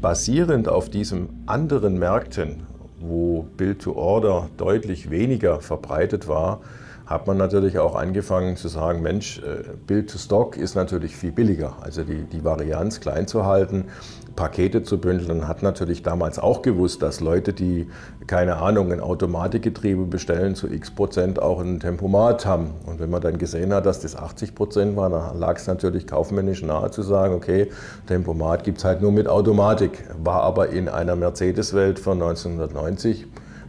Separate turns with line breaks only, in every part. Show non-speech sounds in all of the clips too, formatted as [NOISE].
basierend auf diesen anderen Märkten, wo Build-to-Order deutlich weniger verbreitet war, hat man natürlich auch angefangen zu sagen, Mensch, äh, Build-to-Stock ist natürlich viel billiger. Also die, die Varianz klein zu halten, Pakete zu bündeln, hat natürlich damals auch gewusst, dass Leute, die, keine Ahnung, ein Automatikgetriebe bestellen, zu x Prozent auch ein Tempomat haben. Und wenn man dann gesehen hat, dass das 80 Prozent war, dann lag es natürlich kaufmännisch nahe zu sagen, okay, Tempomat gibt es halt nur mit Automatik. War aber in einer Mercedes-Welt von 1990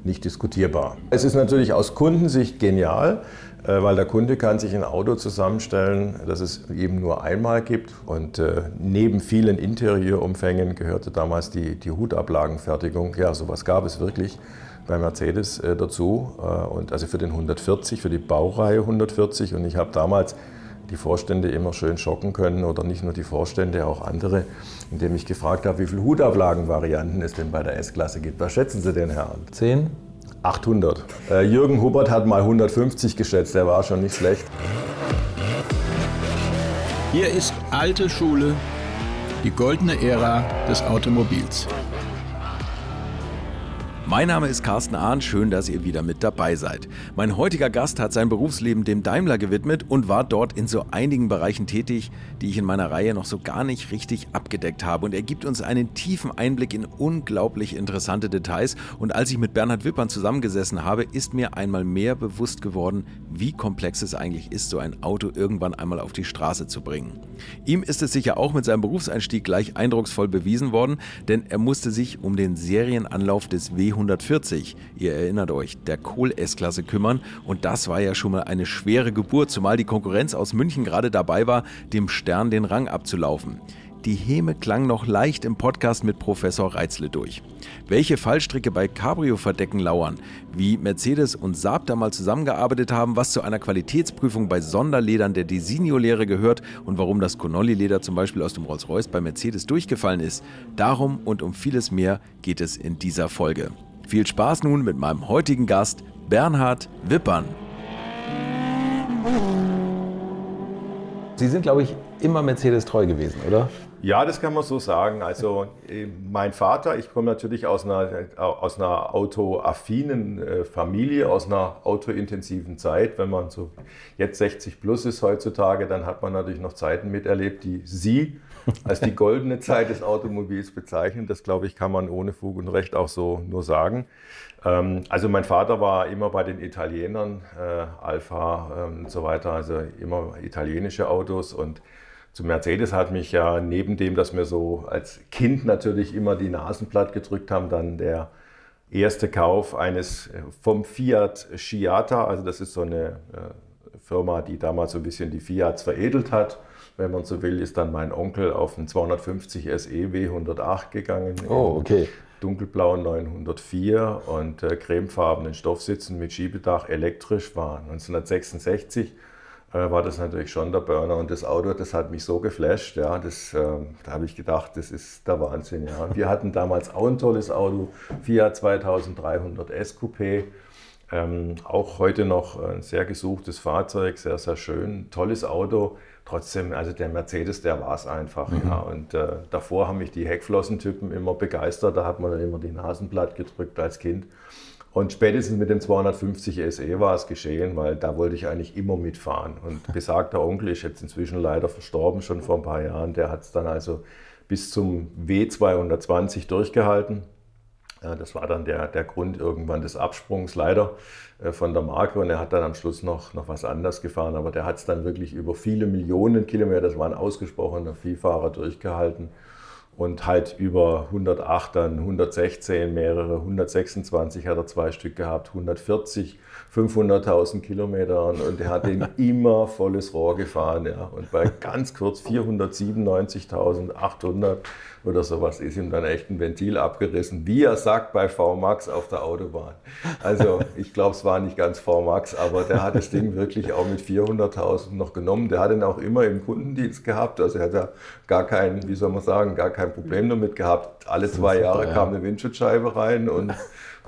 nicht diskutierbar. Es ist natürlich aus Kundensicht genial, äh, weil der Kunde kann sich ein Auto zusammenstellen, das es eben nur einmal gibt. Und äh, neben vielen Interieurumfängen gehörte damals die, die Hutablagenfertigung. Ja, sowas gab es wirklich bei Mercedes äh, dazu. Und also für den 140, für die Baureihe 140. Und ich habe damals die Vorstände immer schön schocken können oder nicht nur die Vorstände, auch andere, indem ich gefragt habe, wie viele Hutablagenvarianten es denn bei der S-Klasse gibt. Was schätzen Sie denn, Herr?
Zehn?
800. Äh, Jürgen Hubbard hat mal 150 geschätzt, der war schon nicht schlecht.
Hier ist alte Schule, die goldene Ära des Automobils.
Mein Name ist Carsten Ahn, schön, dass ihr wieder mit dabei seid. Mein heutiger Gast hat sein Berufsleben dem Daimler gewidmet und war dort in so einigen Bereichen tätig, die ich in meiner Reihe noch so gar nicht richtig abgedeckt habe. Und er gibt uns einen tiefen Einblick in unglaublich interessante Details. Und als ich mit Bernhard Wippern zusammengesessen habe, ist mir einmal mehr bewusst geworden, wie komplex es eigentlich ist, so ein Auto irgendwann einmal auf die Straße zu bringen. Ihm ist es sicher auch mit seinem Berufseinstieg gleich eindrucksvoll bewiesen worden, denn er musste sich um den Serienanlauf des W 140, ihr erinnert euch, der Kohl S-Klasse kümmern. Und das war ja schon mal eine schwere Geburt, zumal die Konkurrenz aus München gerade dabei war, dem Stern den Rang abzulaufen. Die Häme klang noch leicht im Podcast mit Professor Reitzle durch. Welche Fallstricke bei Cabrio-Verdecken lauern, wie Mercedes und Saab da mal zusammengearbeitet haben, was zu einer Qualitätsprüfung bei Sonderledern der Designo-Lehre gehört und warum das Connolly-Leder zum Beispiel aus dem Rolls-Royce bei Mercedes durchgefallen ist, darum und um vieles mehr geht es in dieser Folge. Viel Spaß nun mit meinem heutigen Gast Bernhard Wippern. Sie sind, glaube ich, immer Mercedes treu gewesen, oder?
Ja, das kann man so sagen. Also äh, mein Vater, ich komme natürlich aus einer, aus einer autoaffinen äh, Familie, aus einer autointensiven Zeit. Wenn man so jetzt 60 plus ist heutzutage, dann hat man natürlich noch Zeiten miterlebt, die Sie als die goldene Zeit des Automobils bezeichnen. Das, glaube ich, kann man ohne Fug und Recht auch so nur sagen. Ähm, also mein Vater war immer bei den Italienern, äh, Alfa ähm, und so weiter, also immer italienische Autos und zu Mercedes hat mich ja neben dem, dass wir so als Kind natürlich immer die Nasen platt gedrückt haben, dann der erste Kauf eines äh, vom Fiat Sciata, also das ist so eine äh, Firma, die damals so ein bisschen die Fiats veredelt hat wenn man so will, ist dann mein Onkel auf einen 250 SE W108 gegangen.
Oh, okay.
Dunkelblauen 904 und äh, cremefarbenen Stoffsitzen mit Schiebedach elektrisch war. 1966 äh, war das natürlich schon der Burner und das Auto, das hat mich so geflasht, ja, das, äh, da habe ich gedacht, das ist der Wahnsinn, ja. Wir hatten damals auch ein tolles Auto, Fiat 2300 S Coupé, ähm, auch heute noch ein sehr gesuchtes Fahrzeug, sehr, sehr schön, tolles Auto trotzdem, also der Mercedes, der war es einfach. Mhm. Ja. Und äh, davor haben mich die Heckflossentypen immer begeistert. Da hat man dann immer die Nasenblatt gedrückt als Kind. Und spätestens mit dem 250 SE war es geschehen, weil da wollte ich eigentlich immer mitfahren. Und [LAUGHS] besagter Onkel ist jetzt inzwischen leider verstorben, schon vor ein paar Jahren. Der hat es dann also bis zum W220 durchgehalten. Das war dann der, der Grund irgendwann des Absprungs leider äh, von der Marke. Und er hat dann am Schluss noch, noch was anderes gefahren, aber der hat es dann wirklich über viele Millionen Kilometer, das war ein ausgesprochener Vielfahrer, durchgehalten. Und halt über 108, dann 116, mehrere, 126 hat er zwei Stück gehabt, 140, 500.000 Kilometer und er hat den [LAUGHS] immer volles Rohr gefahren. Ja. Und bei ganz kurz 497.800 oder sowas ist ihm dann echt ein Ventil abgerissen, wie er sagt bei VMAX auf der Autobahn. Also ich glaube, es war nicht ganz VMAX, aber der hat das Ding wirklich auch mit 400.000 noch genommen. Der hat ihn auch immer im Kundendienst gehabt, also er hat ja gar kein, wie soll man sagen, gar kein Problem damit gehabt. Alle zwei Jahre kam eine Windschutzscheibe rein und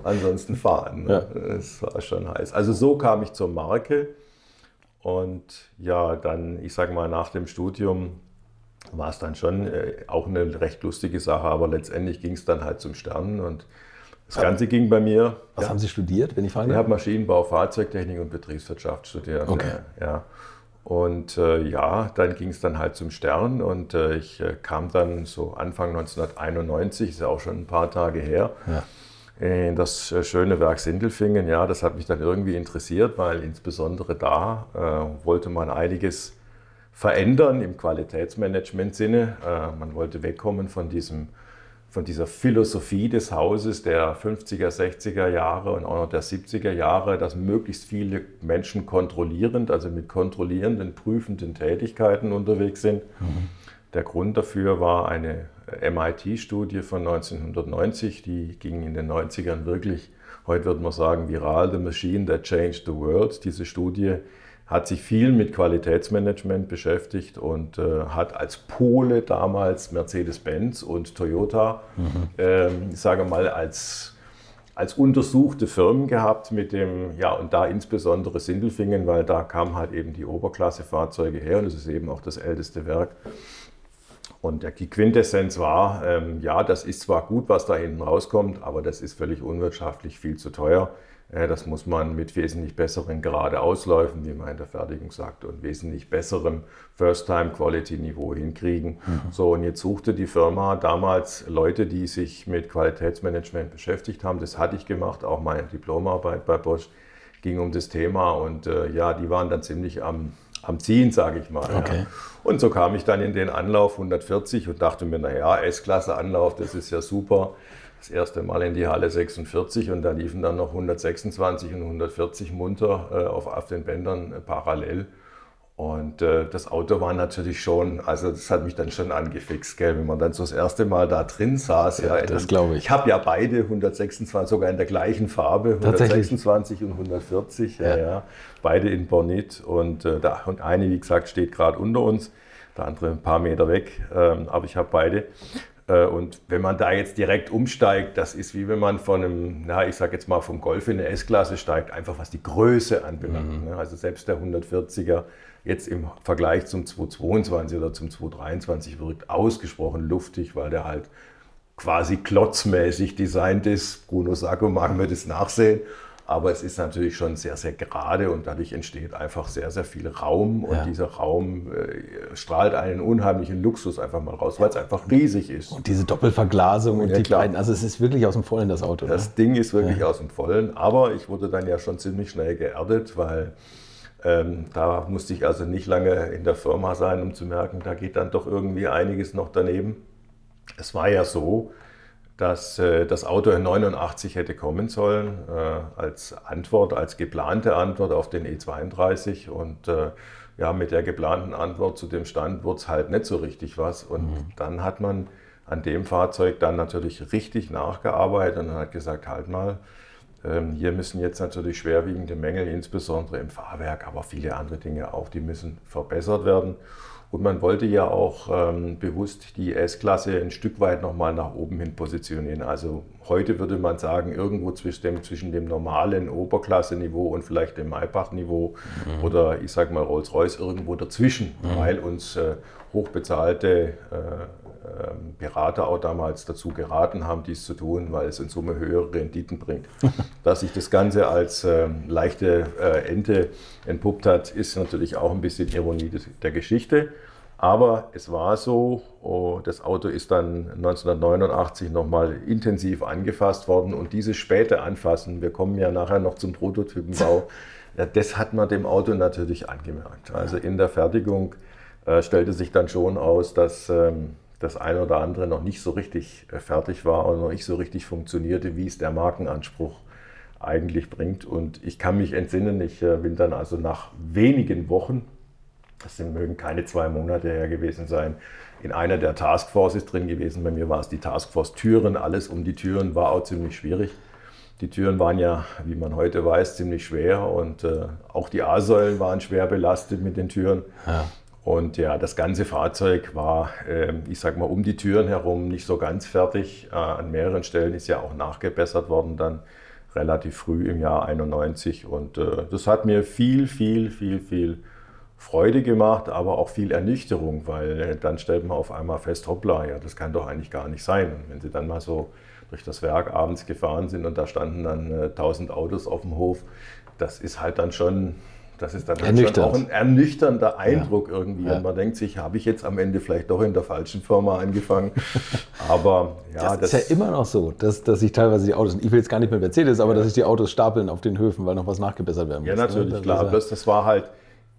ansonsten fahren. Ne? Ja. Das war schon heiß. Also so kam ich zur Marke und ja, dann, ich sage mal, nach dem Studium war es dann schon äh, auch eine recht lustige Sache, aber letztendlich ging es dann halt zum Stern und das Ganze ging bei mir.
Was ja, haben Sie studiert, wenn ich fragen
darf? Ich habe Maschinenbau, Fahrzeugtechnik und Betriebswirtschaft studiert.
Okay.
Ja. Und äh, ja, dann ging es dann halt zum Stern und äh, ich äh, kam dann so Anfang 1991, ist ja auch schon ein paar Tage her, ja. In das äh, schöne Werk Sindelfingen. Ja, das hat mich dann irgendwie interessiert, weil insbesondere da äh, wollte man einiges verändern im Qualitätsmanagement-Sinne. Äh, man wollte wegkommen von, diesem, von dieser Philosophie des Hauses der 50er, 60er Jahre und auch noch der 70er Jahre, dass möglichst viele Menschen kontrollierend, also mit kontrollierenden, prüfenden Tätigkeiten unterwegs sind. Mhm. Der Grund dafür war eine MIT-Studie von 1990, die ging in den 90ern wirklich, heute würde man sagen, viral, The Machine That Changed the World. Diese Studie hat sich viel mit Qualitätsmanagement beschäftigt und äh, hat als Pole damals Mercedes-Benz und Toyota, mhm. ähm, ich sage mal, als, als untersuchte Firmen gehabt mit dem, ja, und da insbesondere Sindelfingen, weil da kamen halt eben die Oberklasse-Fahrzeuge her und es ist eben auch das älteste Werk. Und die Quintessenz war, ähm, ja, das ist zwar gut, was da hinten rauskommt, aber das ist völlig unwirtschaftlich, viel zu teuer. Das muss man mit wesentlich besseren Geradeausläufen, wie man in der Fertigung sagt, und wesentlich besserem First-Time-Quality-Niveau hinkriegen. Mhm. So, und jetzt suchte die Firma damals Leute, die sich mit Qualitätsmanagement beschäftigt haben. Das hatte ich gemacht, auch meine Diplomarbeit bei Bosch ging um das Thema. Und äh, ja, die waren dann ziemlich am, am Ziehen, sage ich mal.
Okay.
Ja. Und so kam ich dann in den Anlauf 140 und dachte mir, naja, S-Klasse-Anlauf, das ist ja super das erste Mal in die Halle 46 und da liefen dann noch 126 und 140 munter äh, auf, auf den Bändern äh, parallel. Und äh, das Auto war natürlich schon, also das hat mich dann schon angefixt, gell, wenn man dann so das erste Mal da drin saß.
Ja, ja das glaube ich.
Ich habe ja beide 126, sogar in der gleichen Farbe, 126 und 140, ja. ja, beide in Bornit. Und, äh, da, und eine, wie gesagt, steht gerade unter uns, der andere ein paar Meter weg, ähm, aber ich habe beide. Äh, und wenn man da jetzt direkt umsteigt, das ist wie wenn man von einem, na, ich sage jetzt mal vom Golf in eine S-Klasse steigt, einfach was die Größe anbelangt. Mhm. Ne? Also selbst der 140er jetzt im Vergleich zum 222 oder zum 223 wirkt ausgesprochen luftig, weil der halt quasi klotzmäßig designt ist. Bruno Sacco mag mir das nachsehen. Aber es ist natürlich schon sehr, sehr gerade und dadurch entsteht einfach sehr, sehr viel Raum. Und ja. dieser Raum äh, strahlt einen unheimlichen Luxus einfach mal raus, weil es einfach riesig ist.
Und diese Doppelverglasung und ja, die klar. beiden, also es ist wirklich aus dem Vollen das Auto.
Das ne? Ding ist wirklich ja. aus dem Vollen. Aber ich wurde dann ja schon ziemlich schnell geerdet, weil ähm, da musste ich also nicht lange in der Firma sein, um zu merken, da geht dann doch irgendwie einiges noch daneben. Es war ja so, dass äh, das Auto in 89 hätte kommen sollen, äh, als Antwort, als geplante Antwort auf den E32. Und äh, ja, mit der geplanten Antwort zu dem Stand wurde es halt nicht so richtig was. Und mhm. dann hat man an dem Fahrzeug dann natürlich richtig nachgearbeitet und hat gesagt, halt mal, hier müssen jetzt natürlich schwerwiegende Mängel, insbesondere im Fahrwerk, aber viele andere Dinge auch, die müssen verbessert werden. Und man wollte ja auch ähm, bewusst die S-Klasse ein Stück weit nochmal nach oben hin positionieren. Also heute würde man sagen, irgendwo zwischen dem, zwischen dem normalen Oberklasse-Niveau und vielleicht dem Maybach-Niveau mhm. oder ich sage mal Rolls-Royce irgendwo dazwischen, mhm. weil uns äh, hochbezahlte äh, ähm, Berater auch damals dazu geraten haben, dies zu tun, weil es in Summe höhere Renditen bringt. [LAUGHS] Dass sich das Ganze als äh, leichte äh, Ente entpuppt hat, ist natürlich auch ein bisschen Ironie der Geschichte. Aber es war so, oh, das Auto ist dann 1989 nochmal intensiv angefasst worden und dieses späte Anfassen, wir kommen ja nachher noch zum Prototypenbau, [LAUGHS] das hat man dem Auto natürlich angemerkt. Also in der Fertigung äh, stellte sich dann schon aus, dass ähm, das eine oder andere noch nicht so richtig äh, fertig war und noch nicht so richtig funktionierte, wie es der Markenanspruch eigentlich bringt. Und ich kann mich entsinnen, ich äh, bin dann also nach wenigen Wochen, das mögen keine zwei Monate her gewesen sein, in einer der Taskforces drin gewesen. Bei mir war es die Taskforce Türen, alles um die Türen war auch ziemlich schwierig. Die Türen waren ja, wie man heute weiß, ziemlich schwer und äh, auch die A-Säulen waren schwer belastet mit den Türen. Ja. Und ja, das ganze Fahrzeug war, ähm, ich sag mal, um die Türen herum nicht so ganz fertig. Äh, an mehreren Stellen ist ja auch nachgebessert worden, dann relativ früh im Jahr 91. Und äh, das hat mir viel, viel, viel, viel Freude gemacht, aber auch viel Ernüchterung, weil äh, dann stellt man auf einmal fest, hoppla, ja, das kann doch eigentlich gar nicht sein. Und wenn Sie dann mal so durch das Werk abends gefahren sind und da standen dann äh, 1000 Autos auf dem Hof, das ist halt dann schon das ist dann halt schon auch ein ernüchternder Eindruck ja. irgendwie. Ja. Und man denkt sich, habe ich jetzt am Ende vielleicht doch in der falschen Firma angefangen? Aber [LAUGHS] ja,
das, das ist ja immer noch so, dass, dass sich teilweise die Autos, ich will jetzt gar nicht mehr Mercedes, aber ja. dass sich die Autos stapeln auf den Höfen, weil noch was nachgebessert werden
muss. Ja, natürlich, ne? klar. Das war halt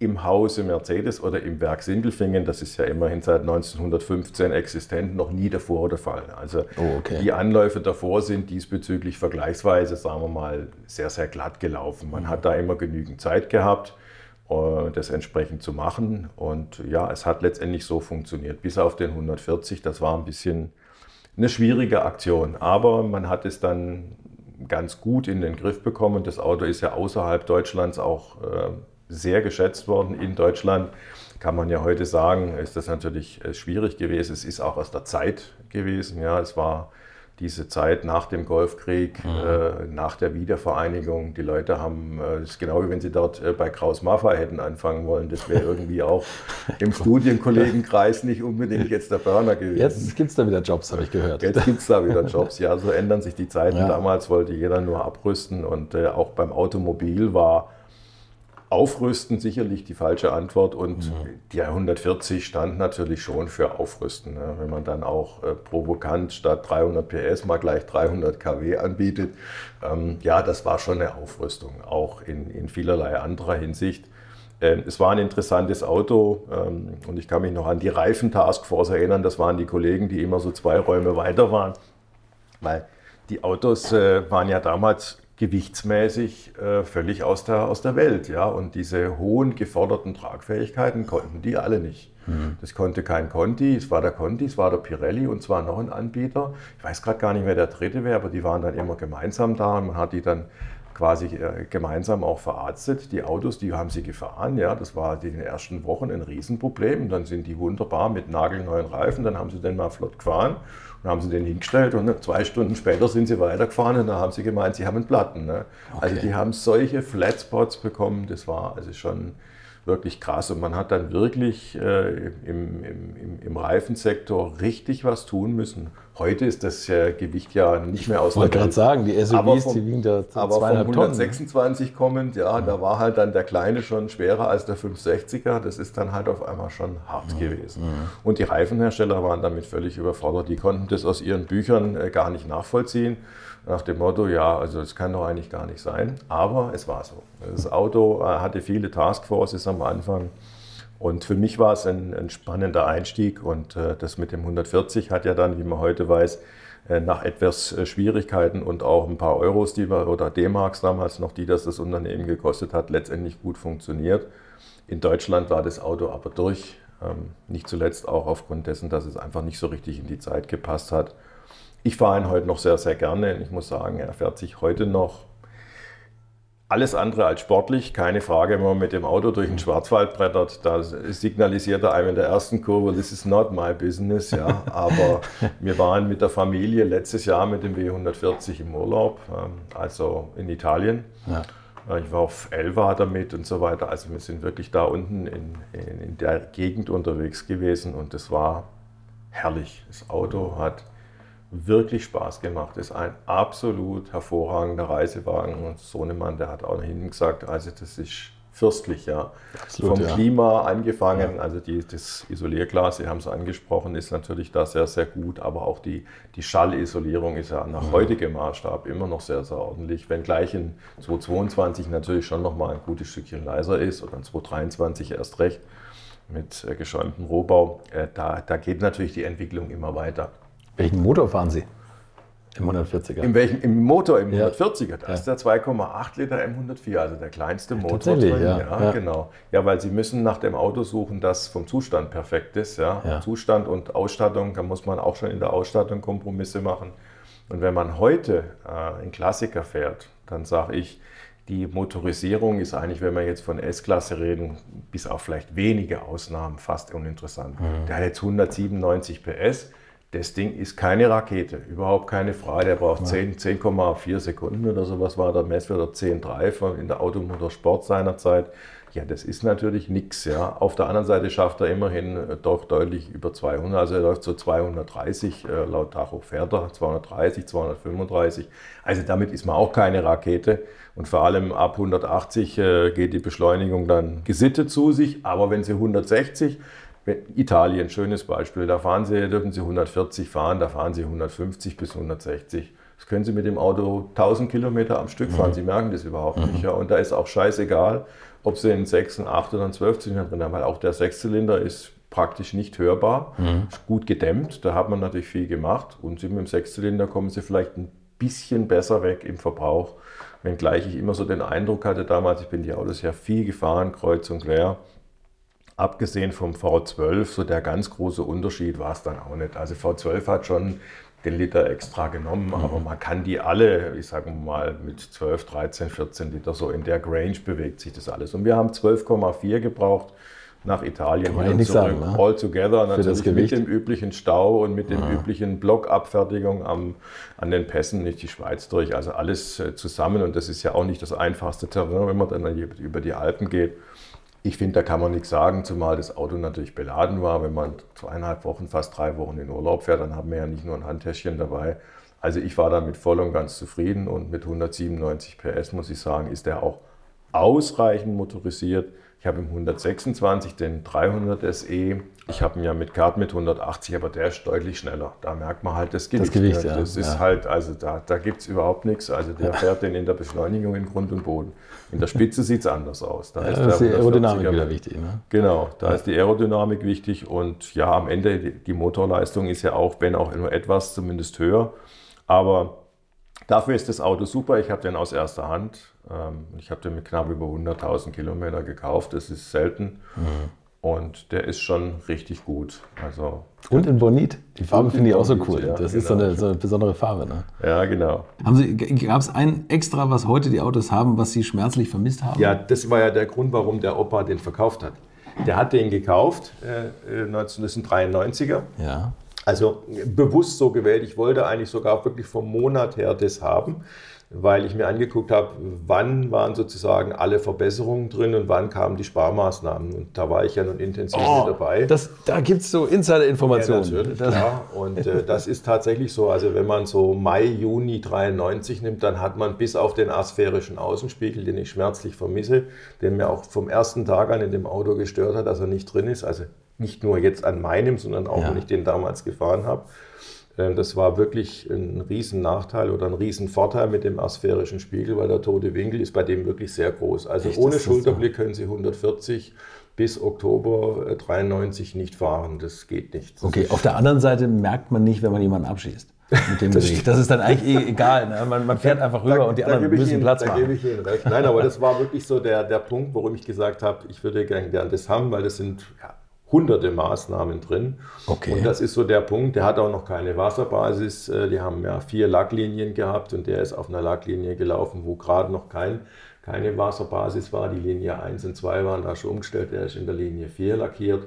im Hause Mercedes oder im Werk Sindelfingen, das ist ja immerhin seit 1915 existent, noch nie davor der Fall. Also oh, okay. die Anläufe davor sind diesbezüglich vergleichsweise, sagen wir mal, sehr, sehr glatt gelaufen. Man mhm. hat da immer genügend Zeit gehabt, äh, das entsprechend zu machen. Und ja, es hat letztendlich so funktioniert, bis auf den 140. Das war ein bisschen eine schwierige Aktion, aber man hat es dann ganz gut in den Griff bekommen. Das Auto ist ja außerhalb Deutschlands auch äh, sehr geschätzt worden in Deutschland. Kann man ja heute sagen, ist das natürlich äh, schwierig gewesen. Es ist auch aus der Zeit gewesen. Ja, es war diese Zeit nach dem Golfkrieg, mhm. äh, nach der Wiedervereinigung. Die Leute haben, äh, das ist genau wie wenn sie dort äh, bei Kraus Maffei hätten anfangen wollen. Das wäre irgendwie auch [LAUGHS] im Studienkollegenkreis nicht unbedingt jetzt der Burner gewesen.
Jetzt gibt es da wieder Jobs, habe ich gehört.
Jetzt gibt es da wieder Jobs. Ja, so ändern sich die Zeiten. Ja. Damals wollte jeder nur abrüsten und äh, auch beim Automobil war Aufrüsten sicherlich die falsche Antwort und ja. die 140 stand natürlich schon für Aufrüsten. Ne? Wenn man dann auch äh, provokant statt 300 PS mal gleich 300 kW anbietet, ähm, ja, das war schon eine Aufrüstung, auch in, in vielerlei anderer Hinsicht. Ähm, es war ein interessantes Auto ähm, und ich kann mich noch an die Reifen-Taskforce erinnern. Das waren die Kollegen, die immer so zwei Räume weiter waren, weil die Autos äh, waren ja damals gewichtsmäßig äh, völlig aus der, aus der Welt. Ja? Und diese hohen geforderten Tragfähigkeiten konnten die alle nicht. Mhm. Das konnte kein Conti, es war der Conti, es war der Pirelli und zwar noch ein Anbieter. Ich weiß gerade gar nicht, wer der dritte wäre, aber die waren dann immer gemeinsam da und man hat die dann quasi äh, gemeinsam auch verarztet. Die Autos, die haben sie gefahren, ja, das war in den ersten Wochen ein Riesenproblem. Dann sind die wunderbar mit nagelneuen Reifen, dann haben sie den mal flott gefahren dann haben sie den hingestellt und zwei Stunden später sind sie weitergefahren und dann haben sie gemeint, sie haben einen Platten. Ne? Okay. Also die haben solche Flatspots bekommen, das war also schon wirklich krass. Und man hat dann wirklich äh, im, im, im, Reifensektor richtig was tun müssen. Heute ist das äh, Gewicht ja nicht mehr aus
Ich wollte gerade sagen, die SUVs, vom, die wiegen da
Aber von 126 Tonnen, kommend, ja, ja, da war halt dann der Kleine schon schwerer als der 560er. Das ist dann halt auf einmal schon hart ja. gewesen. Ja. Und die Reifenhersteller waren damit völlig überfordert. Die konnten das aus ihren Büchern äh, gar nicht nachvollziehen nach dem Motto, ja, also es kann doch eigentlich gar nicht sein. Aber es war so. Das Auto äh, hatte viele Taskforces am Anfang. Und für mich war es ein, ein spannender Einstieg. Und äh, das mit dem 140 hat ja dann, wie man heute weiß, äh, nach etwas äh, Schwierigkeiten und auch ein paar Euros, die wir, oder D-Marks damals noch, die das das Unternehmen gekostet hat, letztendlich gut funktioniert. In Deutschland war das Auto aber durch. Ähm, nicht zuletzt auch aufgrund dessen, dass es einfach nicht so richtig in die Zeit gepasst hat. Ich fahre ihn heute noch sehr, sehr gerne. Ich muss sagen, er fährt sich heute noch alles andere als sportlich, keine Frage, wenn man mit dem Auto durch den Schwarzwald brettert, da signalisiert er einem in der ersten Kurve, this is not my business, ja. Aber [LAUGHS] wir waren mit der Familie letztes Jahr mit dem W140 im Urlaub, ähm, also in Italien. Ja. Äh, ich war auf Elva damit und so weiter. Also wir sind wirklich da unten in, in, in der Gegend unterwegs gewesen und es war herrlich. Das Auto hat wirklich Spaß gemacht. Ist ein absolut hervorragender Reisewagen. Und Sohnemann, der hat auch hinten gesagt, also das ist fürstlich, ja. Absolut, Vom ja. Klima angefangen, ja. also die, das Isolierglas, Sie haben es angesprochen, ist natürlich da sehr, sehr gut, aber auch die, die Schallisolierung ist ja nach ja. heutigem Maßstab immer noch sehr, sehr ordentlich, wenngleich in 2022 natürlich schon nochmal ein gutes Stückchen leiser ist oder in 2023 erst recht mit äh, geschäumtem Rohbau. Äh, da, da geht natürlich die Entwicklung immer weiter.
Welchen Motor fahren Sie? Im 140er.
Im, welchen, Im Motor im ja. 140er, da ja. ist der 2,8 Liter M104, also der kleinste Motor
Tatsächlich, drin. Ja.
ja, ja, genau. Ja, weil Sie müssen nach dem Auto suchen, das vom Zustand perfekt ist. Ja. Zustand und Ausstattung, da muss man auch schon in der Ausstattung Kompromisse machen. Und wenn man heute äh, einen Klassiker fährt, dann sage ich, die Motorisierung ist eigentlich, wenn wir jetzt von S-Klasse reden, bis auf vielleicht wenige Ausnahmen fast uninteressant. Mhm. Der hat jetzt 197 PS Das Ding ist keine Rakete, überhaupt keine Frage. Der braucht 10 10,4 Sekunden oder sowas war der Messwert 10,3 in der Automotorsport seinerzeit. Ja, das ist natürlich nichts. Ja. Auf der anderen Seite schafft er immerhin äh, doch deutlich über 200. Also er läuft so 230, äh, laut Tacho fährt er 230, 235. Also damit ist man auch keine Rakete. Und vor allem ab 180 äh, geht die Beschleunigung dann gesittet zu sich. Aber wenn sie 160, Italien, schönes Beispiel, da fahren sie, dürfen sie 140 fahren, da fahren sie 150 bis 160. Das können Sie mit dem Auto 1000 Kilometer am Stück fahren. Mhm. Sie merken das überhaupt mhm. nicht. Ja. Und da ist auch scheißegal, ob Sie einen 6, einen 8 oder einen 12 Zylinder drin haben, weil auch der Sechszylinder ist praktisch nicht hörbar, mhm. ist gut gedämmt. Da hat man natürlich viel gemacht. Und Sie mit dem Sechszylinder kommen Sie vielleicht ein bisschen besser weg im Verbrauch. Wenngleich ich immer so den Eindruck hatte damals, ich bin die Autos ja viel gefahren, kreuz und quer. Abgesehen vom V12, so der ganz große Unterschied war es dann auch nicht. Also V12 hat schon den Liter extra genommen, mhm. aber man kann die alle, ich sage mal, mit 12, 13, 14 Liter so in der Range bewegt sich das alles. Und wir haben 12,4 gebraucht nach Italien
und zurück, sagen, ne?
all together, natürlich mit dem üblichen Stau und mit der ja. üblichen Blockabfertigung am, an den Pässen nicht die Schweiz durch. Also alles äh, zusammen und das ist ja auch nicht das einfachste Terrain, wenn man dann über die Alpen geht. Ich finde, da kann man nichts sagen, zumal das Auto natürlich beladen war. Wenn man zweieinhalb Wochen, fast drei Wochen in Urlaub fährt, dann haben wir ja nicht nur ein Handtäschchen dabei. Also ich war damit voll und ganz zufrieden und mit 197 PS muss ich sagen, ist der auch ausreichend motorisiert. Ich habe im 126 den 300 SE. Ich habe ihn ja mit Kart mit 180, aber der ist deutlich schneller. Da merkt man halt das Gewicht.
Das, Gewicht, ja.
das ist ja. halt, also da, da gibt es überhaupt nichts. Also der fährt den in der Beschleunigung in Grund und Boden. In der Spitze sieht es anders aus.
Da ja, ist, ist die Aerodynamik wieder wichtig. Ne?
Genau, da ja. ist die Aerodynamik wichtig. Und ja, am Ende, die, Motorleistung ist ja auch, wenn auch nur etwas, zumindest höher. Aber dafür ist das Auto super. Ich habe den aus erster Hand ich habe den mit knapp über 100.000 Kilometer gekauft. Das ist selten. Mhm. Und der ist schon richtig gut. Also,
und in Bonit. Die Farbe finde ich auch so cool. Ja, das genau. ist so eine, so eine, besondere Farbe. Ne?
Ja, genau.
Gab es ein extra, was heute die Autos haben, was Sie schmerzlich vermisst haben?
Ja, das war ja der Grund, warum der Opa den verkauft hat. Der hat den gekauft, äh, 1993er.
Äh, ja.
Also bewusst so gewählt. Ich wollte eigentlich sogar wirklich vom Monat her das haben weil ich mir angeguckt habe, wann waren sozusagen alle Verbesserungen drin und wann kamen die Sparmaßnahmen. Und da war ich ja nun intensiv oh, mit dabei.
Das, da gibt es so Insider-Informationen.
Ja, natürlich, klar. Und äh, das ist tatsächlich so. Also wenn man so Mai, Juni 93 nimmt, dann hat man bis auf den asphärischen Außenspiegel, den ich schmerzlich vermisse, der mir auch vom ersten Tag an in dem Auto gestört hat, dass er nicht drin ist. Also nicht nur jetzt an meinem, sondern auch, ja. wenn ich den damals gefahren habe. Ähm, das war wirklich ein Riesennachteil oder ein Riesenvorteil mit dem asphärischen Spiegel, weil der tote Winkel ist bei dem wirklich sehr groß. Also Echt, ohne Schulterblick können Sie 140 bis Oktober 93 nicht fahren. Das geht nicht. Das
okay, auf der anderen Seite merkt man nicht, wenn man jemanden abschießt. Mit dem [LAUGHS] das, das ist dann eigentlich eh egal. Ne? Man, man, fährt einfach rüber da, und die anderen müssen Ihnen, Platz
da
machen.
Da gebe ich Ihnen recht. Nein, aber das war wirklich so der, der Punkt, warum ich gesagt habe, ich würde gerne gern das haben, weil das sind ja, hunderte Maßnahmen drin.
Okay.
Und das ist so der Punkt, der hat auch noch keine Wasserbasis. Äh, die haben ja vier Lacklinien gehabt und der ist auf einer Lacklinie gelaufen, wo gerade noch kein, keine Wasserbasis war. Die Linie 1 und 2 waren da schon umgestellt, der ist in der Linie 4 lackiert.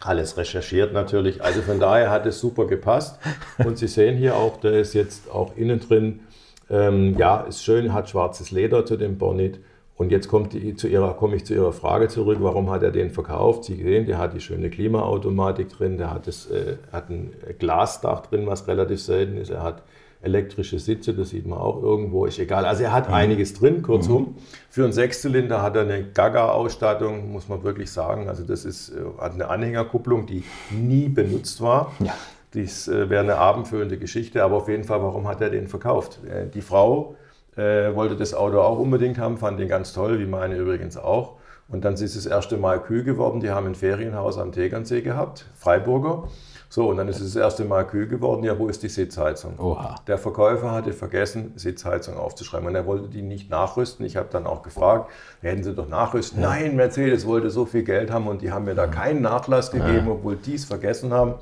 Alles recherchiert natürlich. Also von daher hat es super gepasst. Und Sie sehen hier auch, der ist jetzt auch innen drin. Ähm, ja, ist schön, hat schwarzes Leder zu dem Bonnet. Und jetzt kommt die, zu ihrer, komme ich zu Ihrer Frage zurück, warum hat er den verkauft? Sie sehen, der hat die schöne Klimaautomatik drin, der hat, das, äh, hat ein Glasdach drin, was relativ selten ist, er hat elektrische Sitze, das sieht man auch irgendwo, ist egal. Also er hat mhm. einiges drin, kurzum. Mhm. Für einen Sechszylinder hat er eine Gaga-Ausstattung, muss man wirklich sagen. Also das ist, äh, hat eine Anhängerkupplung, die nie benutzt war.
Ja.
Dies äh, wäre eine abendfüllende Geschichte, aber auf jeden Fall, warum hat er den verkauft? Äh, die Frau äh, wollte das Auto auch unbedingt haben, fand den ganz toll, wie meine übrigens auch. Und dann ist es das erste Mal kühl geworden. Die haben ein Ferienhaus am Tegernsee gehabt, Freiburger. So, und dann ist es das erste Mal kühl geworden. Ja, wo ist die Sitzheizung?
Oha.
Der Verkäufer hatte vergessen, Sitzheizung aufzuschreiben. Und er wollte die nicht nachrüsten. Ich habe dann auch gefragt, hätten Sie doch nachrüsten? Ja. Nein, Mercedes wollte so viel Geld haben und die haben mir da keinen Nachlass gegeben, ja. obwohl die es vergessen haben.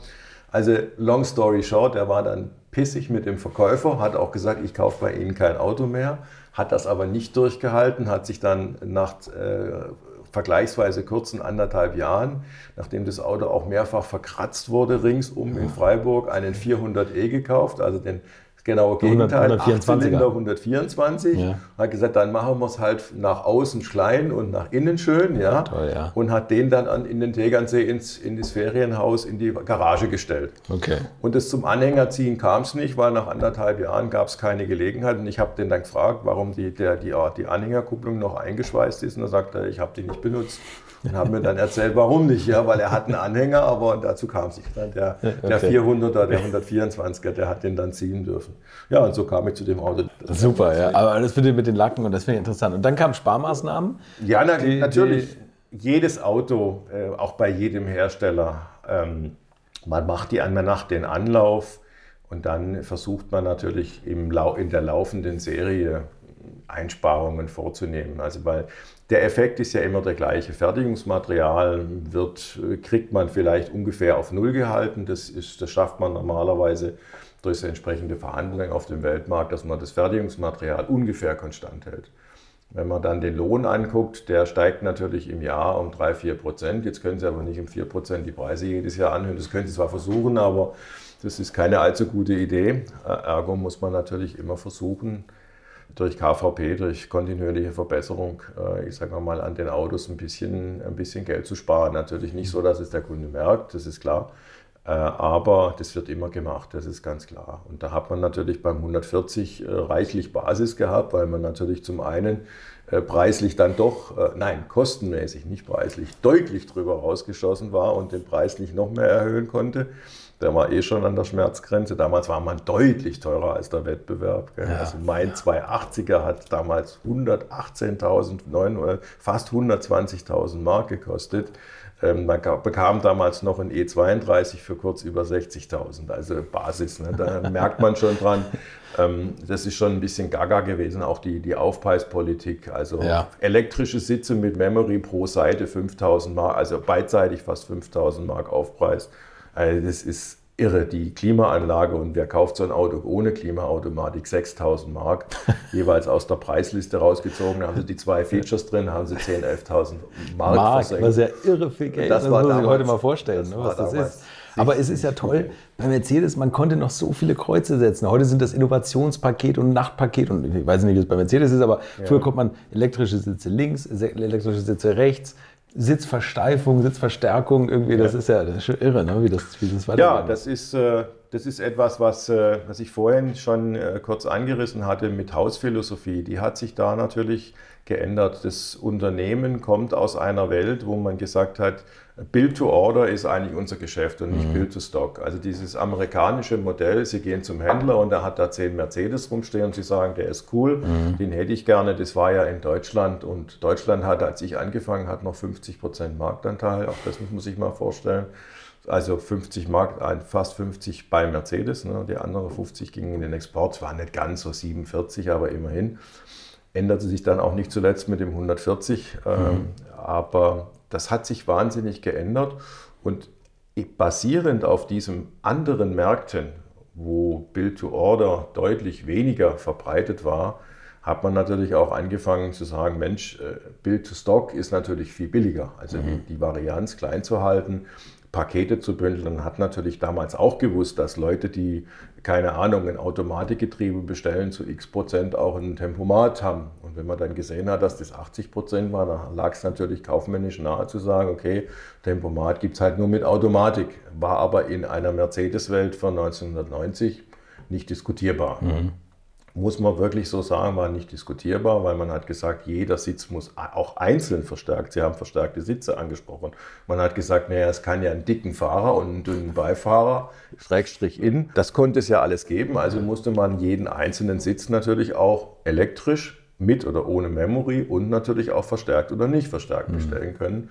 Also, long story short, er war dann pissig mit dem Verkäufer, hat auch gesagt, ich kaufe bei Ihnen kein Auto mehr, hat das aber nicht durchgehalten, hat sich dann nach äh, vergleichsweise kurzen anderthalb Jahren, nachdem das Auto auch mehrfach verkratzt wurde ringsum in Freiburg, einen 400e gekauft, also den genaue Gegenteil, 124 124. Ja. Hat gesagt, dann machen wir es halt nach außen klein und nach innen schön, ja. Toll, ja. Und hat den dann an, in den Tegernsee ins in das Ferienhaus in die Garage gestellt.
Okay.
Und das zum Anhänger ziehen kam es nicht, weil nach anderthalb Jahren gab es keine Gelegenheit. Und ich habe den dann gefragt, warum die, der, die, die Anhängerkupplung noch eingeschweißt ist. Und er sagte, ich habe die nicht benutzt. Und haben mir dann erzählt, warum nicht, ja, weil er hat einen Anhänger, aber dazu kam es nicht. Der, der okay. 400er, der 124er, der hat den dann ziehen dürfen. Ja, und so kam ich zu dem Auto.
Das Super, ja, aber das finde ich mit den Lacken und das finde ich interessant. Und dann kamen Sparmaßnahmen?
Ja, na, die, natürlich. Die jedes Auto, äh, auch bei jedem Hersteller, ähm, man macht die man macht den Anlauf und dann versucht man natürlich im Lau in der laufenden Serie Einsparungen vorzunehmen. Also weil der Effekt ist ja immer der gleiche. Fertigungsmaterial wird, kriegt man vielleicht ungefähr auf Null gehalten. Das, ist, das schafft man normalerweise durch entsprechende Verhandlungen auf dem Weltmarkt, dass man das Fertigungsmaterial ungefähr konstant hält. Wenn man dann den Lohn anguckt, der steigt natürlich im Jahr um 3, 4 Prozent. Jetzt können Sie aber nicht um 4 Prozent die Preise jedes Jahr anhören. Das können Sie zwar versuchen, aber das ist keine allzu gute Idee. Ergo muss man natürlich immer versuchen, durch KVP, durch kontinuierliche Verbesserung, äh, ich sage mal, an den Autos ein bisschen, ein bisschen Geld zu sparen. Natürlich nicht so, dass es der Kunde merkt, das ist klar. Äh, aber das wird immer gemacht, das ist ganz klar. Und da hat man natürlich beim 140 äh, reichlich Basis gehabt, weil man natürlich zum einen preislich dann doch, nein, kostenmäßig, nicht preislich, deutlich drüber rausgeschossen war und den Preis nicht noch mehr erhöhen konnte. Der war eh schon an der Schmerzgrenze. Damals war man deutlich teurer als der Wettbewerb. Ja, also mein 280er hat damals 118.000, fast 120.000 Mark gekostet. Ähm, man bekam damals noch ein E32 für kurz über 60.000, also Basis. Ne? Da [LAUGHS] merkt man schon dran, ähm, das ist schon ein bisschen gaga gewesen, auch die, die Aufpreispolitik. Also ja. elektrische Sitze mit Memory pro Seite 5.000 Mark, also beidseitig fast 5.000 Mark Aufpreis. Also das ist irre. Die Klimaanlage und wer kauft so ein Auto ohne Klimaautomatik? 6000 Mark, [LAUGHS] jeweils aus der Preisliste rausgezogen. Da haben sie die zwei Features drin, haben sie 10.000, 11.000 Mark,
Mark versenkt. Was ja irre viel Geld. Das, das muss man sich heute mal vorstellen, das ne, was das ist. Aber es ist ja toll, bei Mercedes, man konnte noch so viele Kreuze setzen. Heute sind das Innovationspaket und Nachtpaket und ich weiß nicht, wie es bei Mercedes ist, aber ja. früher konnte man elektrische Sitze links, elektrische Sitze rechts, Sitzversteifung, Sitzverstärkung, irgendwie, das ist ja das ist schon irre, ne? wie, das, wie das
weitergeht. Ja, das ist, äh, das ist etwas, was, äh, was ich vorhin schon äh, kurz angerissen hatte mit Hausphilosophie. Die hat sich da natürlich geändert. Das Unternehmen kommt aus einer Welt, wo man gesagt hat, Build to Order ist eigentlich unser Geschäft und nicht mhm. Build to Stock. Also dieses amerikanische Modell, Sie gehen zum Händler und er hat da zehn Mercedes rumstehen und Sie sagen, der ist cool, mhm. den hätte ich gerne. Das war ja in Deutschland und Deutschland hatte, als ich angefangen habe, noch 50 Prozent Marktanteil. Auch das muss man sich mal vorstellen. Also 50 Markt, fast 50 bei Mercedes. Ne? Die anderen 50 gingen in den Export. Es war nicht ganz so 47, aber immerhin änderte sich dann auch nicht zuletzt mit dem 140. Ähm, mhm. Ähm, aber das hat sich wahnsinnig geändert und basierend auf diesen anderen Märkten, wo Build to Order deutlich weniger verbreitet war, hat man natürlich auch angefangen zu sagen, Mensch, äh, Build to Stock ist natürlich viel billiger. Also mhm. die, die Varianz klein zu halten, Pakete zu bündeln, hat natürlich damals auch gewusst, dass Leute, die keine Ahnung, ein Automatikgetriebe bestellen, zu x Prozent auch ein Tempomat haben. Und wenn man dann gesehen hat, dass das 80 Prozent war, dann lag es natürlich kaufmännisch nahe zu sagen, okay, Tempomat gibt es halt nur mit Automatik. War aber in einer Mercedes-Welt von 1990 nicht diskutierbar. Mhm muss man wirklich so sagen, war nicht diskutierbar, weil man hat gesagt, jeder Sitz muss auch einzeln verstärkt. Sie haben verstärkte Sitze angesprochen. Man hat gesagt, naja, es kann ja einen dicken Fahrer und einen dünnen Beifahrer, Schrägstrich in. Das konnte es ja alles geben, also musste man jeden einzelnen Sitz natürlich auch elektrisch mit oder ohne Memory und natürlich auch verstärkt oder nicht verstärkt mhm. bestellen können.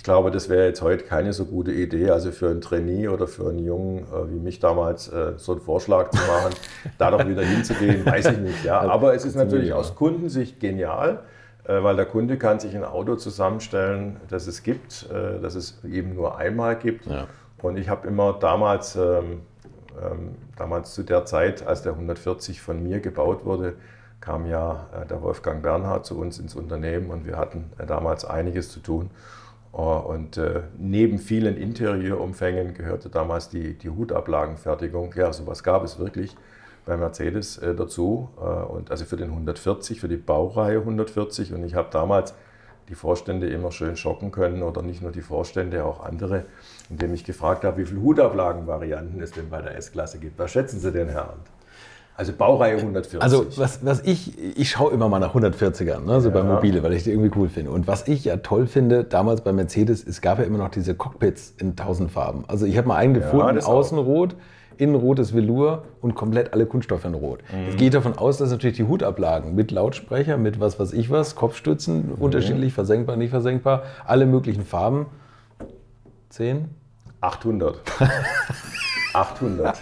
Ich glaube, das wäre jetzt heute keine so gute Idee, also für einen Trainee oder für einen Jungen äh, wie mich damals äh, so einen Vorschlag zu machen, [LAUGHS] da doch wieder hinzugehen, weiß ich nicht. Ja. Aber es ist natürlich aus Kundensicht genial, äh, weil der Kunde kann sich ein Auto zusammenstellen, das es gibt, äh, das es eben nur einmal gibt. Ja. Und ich habe immer damals, ähm, ähm, damals zu der Zeit, als der 140 von mir gebaut wurde, kam ja äh, der Wolfgang Bernhard zu uns ins Unternehmen und wir hatten äh, damals einiges zu tun. Oh, und äh, neben vielen Interieurumfängen gehörte damals die, die Hutablagenfertigung. Ja, sowas gab es wirklich bei Mercedes äh, dazu. Äh, und also für den 140, für die Baureihe 140. Und ich habe damals die Vorstände immer schön schocken können oder nicht nur die Vorstände, auch andere, indem ich gefragt habe, wie viele Hutablagenvarianten es denn bei der S-Klasse gibt. Was schätzen Sie denn, Herr Arndt? Also Baureihe 140.
Also was, was ich, ich schaue immer mal nach 140ern, ne, so ja. bei Mobile, weil ich die irgendwie cool finde. Und was ich ja toll finde, damals bei Mercedes, es gab ja immer noch diese Cockpits in tausend Farben. Also ich habe mal einen gefunden, ja, außen auch. rot, innen rotes Velour und komplett alle Kunststoffe in rot. Mhm. Gehe ich davon aus, dass natürlich die Hutablagen mit Lautsprecher, mit was weiß ich was, Kopfstützen, mhm. unterschiedlich, versenkbar, nicht versenkbar, alle möglichen Farben. 10?
800. 800.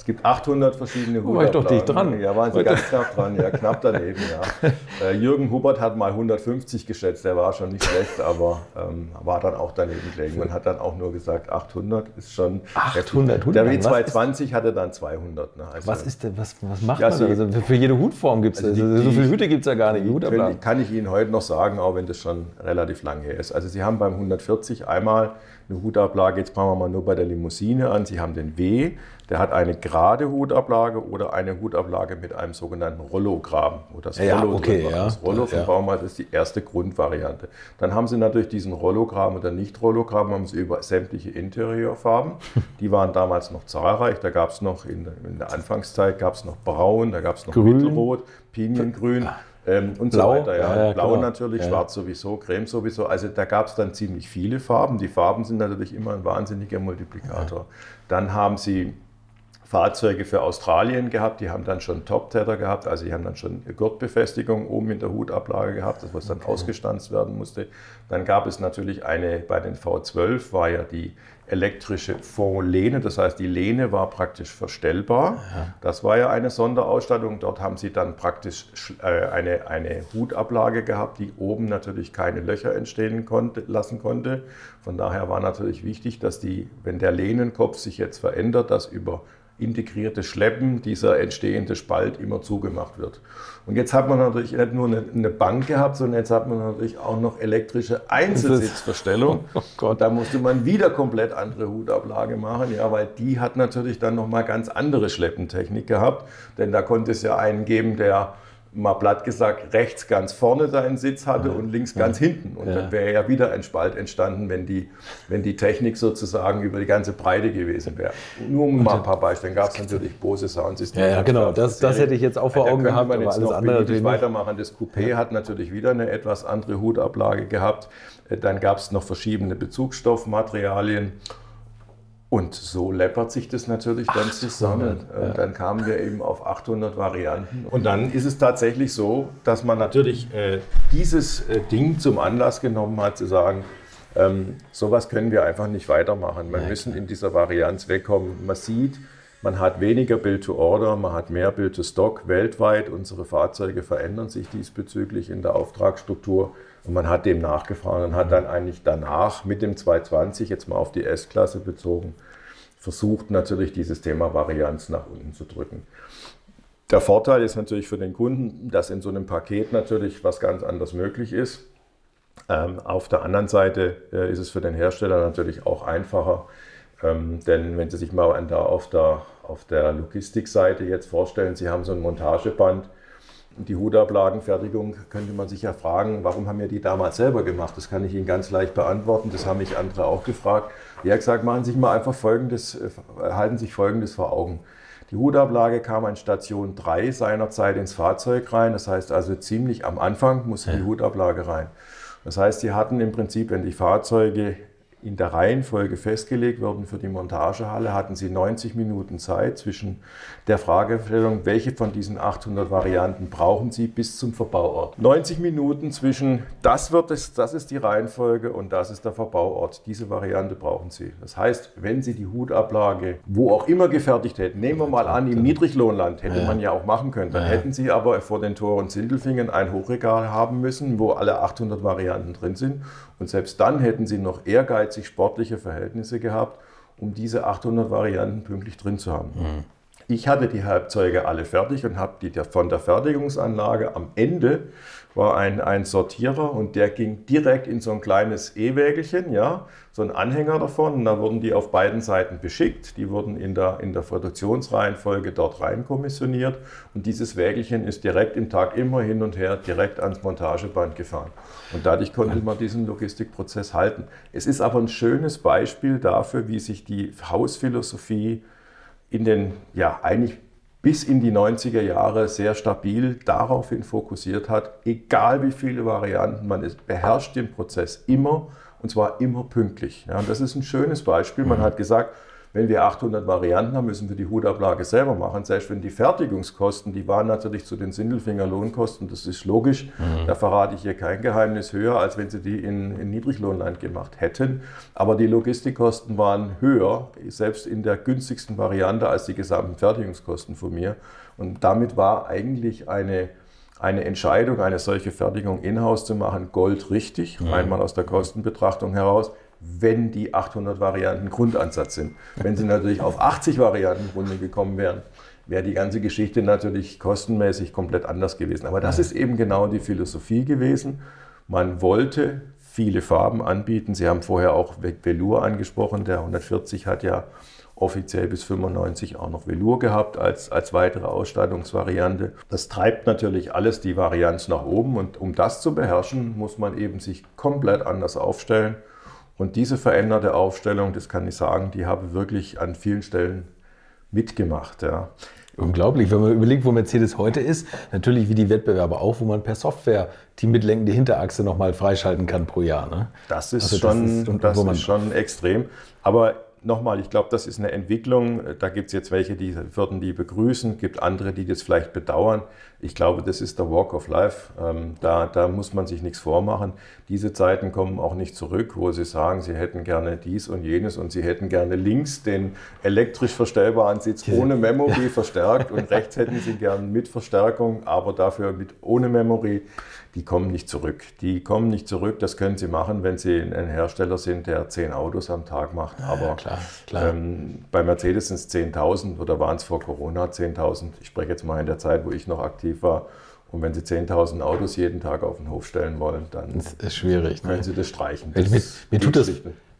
Es gibt 800 verschiedene
Hubertlagen. War ich doch dicht dran.
Ja, waren Sie ganz knapp dran, ja, knapp daneben, ja. [LAUGHS] Äh, Jürgen Hubert hat mal 150 geschätzt, der war schon nicht schlecht, aber ähm, war dann auch daneben gelegen und hat dann auch nur gesagt, 800 ist schon...
800,
Der W220 hatte dann 200. Ne?
Also, was, ist denn, was, was macht ja, man? Also für jede Hutform gibt es, also also so viele Hüte gibt es ja gar nicht.
Die kann ich Ihnen heute noch sagen, auch wenn das schon relativ lang her ist. Also Sie haben beim 140 einmal eine Hutablage, jetzt fangen wir mal nur bei der Limousine an. Sie haben den W, der hat eine gerade Hutablage oder eine Hutablage mit einem sogenannten Rollogramm.
Wo das ja, Rollo okay,
ja. Das Rollo von ja. Baumart ist die erste Grundvariante. Dann haben Sie natürlich diesen Rollogramm oder Nicht-Rollogramm, haben Sie über sämtliche Interieurfarben. [LAUGHS] Die waren damals noch zahlreich. Da gab es noch in, in, der Anfangszeit gab es noch Braun, da gab es noch Grün. Mittelrot, Piniengrün. Ähm, und Blau, so weiter. Ja. Ja, Blau genau. natürlich, ja. schwarz sowieso, Creme sowieso. Also da gab es dann ziemlich viele Farben. Die Farben sind natürlich immer ein wahnsinniger Multiplikator. Dann haben sie Fahrzeuge für Australien gehabt, die haben dann schon Top-Tether gehabt, also die haben dann schon Gurtbefestigung oben in der Hutablage gehabt, das was dann okay. ausgestanzt werden musste. Dann gab es natürlich eine, bei den V12 war ja die elektrische Fondlehne, das heißt die Lehne war praktisch verstellbar. Ja. Das war ja eine Sonderausstattung, dort haben sie dann praktisch äh, eine, eine Hutablage gehabt, die oben natürlich keine Löcher entstehen konnte, lassen konnte. Von daher war natürlich wichtig, dass die, wenn der Lehnenkopf sich jetzt verändert, das über integrierte Schleppen dieser entstehende Spalt immer zugemacht wird. Und jetzt hat man natürlich nicht nur eine, eine Bank gehabt, sondern jetzt hat man natürlich auch noch elektrische Einzelsitzverstellung. [LAUGHS] Oh Gott. Da musste man wieder komplett andere Hutablage machen, ja, weil die hat natürlich dann nochmal ganz andere Schleppentechnik gehabt. Denn da konnte es ja einen geben, der mal platt gesagt, rechts ganz vorne seinen Sitz hatte ja. und links ganz ja. hinten. Und ja. dann wäre ja wieder ein Spalt entstanden, wenn die, wenn die Technik sozusagen über die ganze Breite gewesen wäre. Nur um mal ein paar Beispiele. Dann gab es natürlich Bose Soundsysteme.
Ja, genau, das, das hätte ich jetzt auch vor Augen gehabt,
aber alles andere natürlich weitermachen. Das Coupé hat natürlich wieder eine etwas andere Hutablage gehabt. Dann gab es noch verschiedene Bezugsstoffmaterialien. Und so läppert sich das natürlich dann zusammen. Ja. Dann kamen wir eben auf 800 Varianten. Und dann ist es tatsächlich so, dass man natürlich äh, dieses äh, Ding zum Anlass genommen hat, zu sagen, ähm, sowas können wir einfach nicht weitermachen. Wir müssen in dieser Varianz wegkommen. Man sieht, man hat weniger Bill-to-Order, man hat mehr Bill-to-Stock weltweit. Unsere Fahrzeuge verändern sich diesbezüglich in der Auftragsstruktur. Und man hat dem nachgefragt und hat dann eigentlich danach mit dem 220, jetzt mal auf die S-Klasse bezogen, versucht natürlich dieses Thema Varianz nach unten zu drücken. Der Vorteil ist natürlich für den Kunden, dass in so einem Paket natürlich was ganz anderes möglich ist. Ähm, auf der anderen Seite äh, ist es für den Hersteller natürlich auch einfacher, ähm, denn wenn Sie sich mal an der, auf der, auf der Logistikseite jetzt vorstellen, Sie haben so ein Montageband, die Hutablagenfertigung könnte man sich ja fragen, warum haben wir die damals selber gemacht? Das kann ich Ihnen ganz leicht beantworten. Das haben mich andere auch gefragt. Habe gesagt, machen Sie sich mal einfach Folgendes, äh, halten sich Folgendes vor Augen. Die Hutablage kam an Station 3 seinerzeit ins Fahrzeug rein. Das heißt also ziemlich am Anfang musste die Hutablage rein. Das heißt, sie hatten im Prinzip, wenn die Fahrzeuge in der Reihenfolge festgelegt wurden für die Montagehalle, hatten sie 90 Minuten Zeit zwischen der Fragestellung, welche von diesen 800 Varianten brauchen sie bis zum Verbauort. 90 Minuten zwischen, das, wird es, das ist die Reihenfolge und das ist der Verbauort. Diese Variante brauchen sie. Das heißt, wenn sie die Hutablage wo auch immer gefertigt hätten, nehmen wir mal an, im Niedriglohnland, hätte man ja auch machen können, dann hätten sie aber vor den Toren Sindelfingen ein Hochregal haben müssen, wo alle 800 Varianten drin sind und selbst dann hätten sie noch ehrgeizig sportliche Verhältnisse gehabt, um diese 800 Varianten pünktlich drin zu haben. Mhm. Ich hatte die Halbzeuge alle fertig und habe die von der Fertigungsanlage am Ende war ein, ein Sortierer und der ging direkt in so ein kleines E-Wägelchen, ja, so ein Anhänger davon. Und da wurden die auf beiden Seiten beschickt. Die wurden in der, in der Produktionsreihenfolge dort rein kommissioniert. Und dieses Wägelchen ist direkt im Tag immer hin und her direkt ans Montageband gefahren. Und dadurch konnte man diesen Logistikprozess halten. Es ist aber ein schönes Beispiel dafür, wie sich die Hausphilosophie in den, ja, eigentlich bis in die 90er Jahre sehr stabil daraufhin fokussiert hat, egal wie viele Varianten man ist, beherrscht den Prozess immer und zwar immer pünktlich. Ja, das ist ein schönes Beispiel. Man mhm. hat gesagt, wenn wir 800 Varianten haben, müssen wir die Hutablage selber machen. Selbst wenn die Fertigungskosten, die waren natürlich zu den Sindelfinger Lohnkosten, das ist logisch, mhm. da verrate ich hier kein Geheimnis, höher, als wenn sie die in, in Niedriglohnland gemacht hätten. Aber die Logistikkosten waren höher, selbst in der günstigsten Variante, als die gesamten Fertigungskosten von mir. Und damit war eigentlich eine eine Entscheidung, eine solche Fertigung in-house zu machen, Gold richtig, mhm. einmal aus der Kostenbetrachtung heraus wenn die 800 Varianten Grundansatz sind. Wenn sie natürlich auf 80 Varianten Runde gekommen wären, wäre die ganze Geschichte natürlich kostenmäßig komplett anders gewesen. Aber das ist eben genau die Philosophie gewesen. Man wollte viele Farben anbieten. Sie haben vorher auch Velour angesprochen. Der 140 hat ja offiziell bis 95 auch noch Velour gehabt als, als weitere Ausstattungsvariante. Das treibt natürlich alles die Varianz nach oben und um das zu beherrschen, muss man eben sich komplett anders aufstellen und diese veränderte Aufstellung, das kann ich sagen, die habe wirklich an vielen Stellen mitgemacht. Ja.
Unglaublich, wenn man überlegt, wo Mercedes heute ist, natürlich wie die Wettbewerber auch, wo man per Software die mitlenkende Hinterachse nochmal freischalten kann pro Jahr. Ne?
Das ist, also schon, das ist, das ist schon extrem. Aber nochmal, ich glaube, das ist eine Entwicklung. Da gibt es jetzt welche, die würden die begrüßen, gibt andere, die das vielleicht bedauern. Ich glaube, das ist der Walk of Life. Ähm, da, da muss man sich nichts vormachen. Diese Zeiten kommen auch nicht zurück, wo sie sagen, sie hätten gerne dies und jenes und sie hätten gerne links den elektrisch verstellbaren Sitz ohne Memory verstärkt und rechts hätten sie gern mit Verstärkung, aber dafür mit ohne Memory die kommen nicht zurück. Die kommen nicht zurück, das können sie machen, wenn sie ein Hersteller sind, der zehn Autos am Tag macht. Aber ja, klar, klar. Ähm, bei Mercedes sind es 10.000 oder waren es vor Corona 10.000. Ich spreche jetzt mal in der Zeit, wo ich noch aktiv war. Und wenn Sie 10.000 Autos jeden Tag auf den Hof stellen wollen, dann
das ist schwierig,
können ne? Sie das streichen.
Das mir, mir tut das,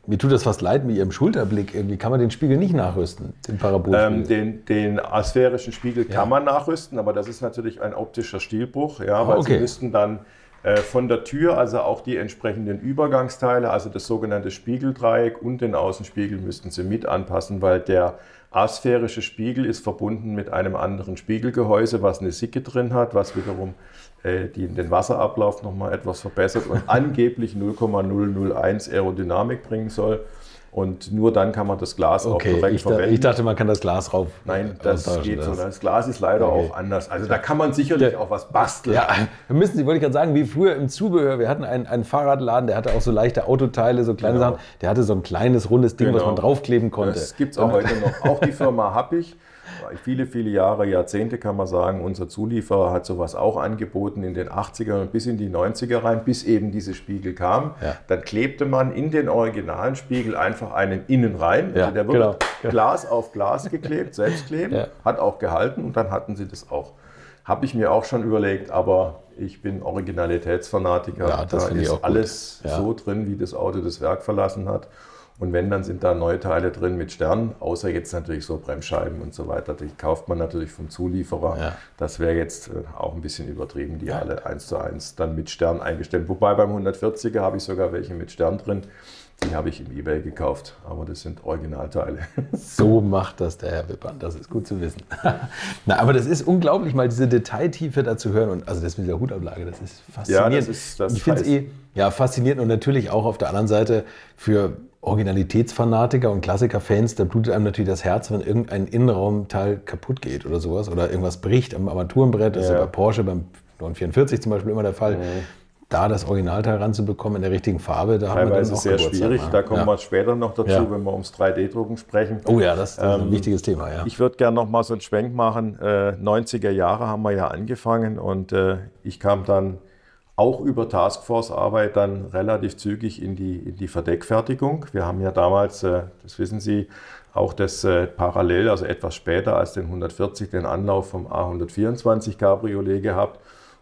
mir tut das fast leid mit Ihrem Schulterblick. Irgendwie kann man den Spiegel nicht nachrüsten, den Parabolspiegel.
Ähm, den, den asphärischen Spiegel ja. kann man nachrüsten, aber das ist natürlich ein optischer Stilbruch, ja, weil okay. Sie müssten dann äh, von der Tür, also auch die entsprechenden Übergangsteile, also das sogenannte Spiegeldreieck und den Außenspiegel müssten Sie mit anpassen, weil der asphärische Spiegel ist verbunden mit einem anderen Spiegelgehäuse, was eine Sicke drin hat, was wiederum die, den Wasserablauf nochmal etwas verbessert und [LAUGHS] angeblich 0,001 Aerodynamik bringen soll. Und nur dann kann man das Glas
okay, auch korrekt ich verwenden. Ich dachte, man kann das Glas rauf.
Nein, das geht so. Das Glas ist leider okay. auch anders. Also da kann man sicherlich der, auch was basteln.
Ja, wir [LAUGHS] müssen Sie, wollte ich gerade sagen, wie früher im Zubehör. Wir hatten einen, einen Fahrradladen, der hatte auch so leichte Autoteile, so kleine genau. Sachen. Der hatte so ein kleines rundes Ding, genau. was man draufkleben konnte.
Das gibt es auch heute noch. Auch die [LAUGHS] Firma Happig viele, viele Jahre, Jahrzehnte kann man sagen, unser Zulieferer hat sowas auch angeboten in den 80er und bis in die 90er rein, bis eben diese Spiegel kam. Ja. Dann klebte man in den originalen Spiegel einfach einen innen rein. Ja, also der wurde genau. Glas auf Glas geklebt, selbstklebend, ja. hat auch gehalten und dann hatten sie das auch. Habe ich mir auch schon überlegt, aber ich bin Originalitätsfanatiker. Ja, da ist alles so drin, wie das Auto das Werk verlassen hat. Und wenn, dann sind da neue Teile drin mit Stern, außer jetzt natürlich so Bremsscheiben und so weiter. Die kauft man natürlich vom Zulieferer. Ja. Das wäre jetzt äh, auch ein bisschen übertrieben, die ja. alle eins zu eins dann mit Stern eingestellt. Wobei beim 140er habe ich sogar welche mit Stern drin. Die habe ich im Ebay gekauft, aber das sind Originalteile. [LAUGHS]
So macht das der Herr Wippern, das ist gut zu wissen. [LAUGHS] Na, aber das ist unglaublich, mal diese Detailtiefe da zu hören. Und also das mit dieser Hutablage, das ist faszinierend. Ja, das ist, das ich finde es eh ja, faszinierend und natürlich auch auf der anderen Seite für Originalitätsfanatiker und Klassikerfans, da blutet einem natürlich das Herz, wenn irgendein Innenraumteil kaputt geht oder sowas oder irgendwas bricht am Armaturenbrett. Das ja. ist ja bei Porsche beim 944 zum Beispiel immer der Fall. Mhm. Da das Originalteil ranzubekommen in der richtigen Farbe, da
haben wir dann auch sehr schwierig. Da kommen ja. wir später noch dazu, ja. wenn wir ums 3D-Drucken sprechen.
Oh ja, das ist ähm, ein wichtiges Thema. Ja.
Ich würde gerne noch mal so einen Schwenk machen. Äh, 90er Jahre haben wir ja angefangen und äh, ich kam dann auch über Taskforce-Arbeit dann relativ zügig in die, in die Verdeckfertigung. Wir haben ja damals, äh, das wissen Sie, auch das äh, parallel, also etwas später als den 140, den Anlauf vom A124 Cabriolet gehabt.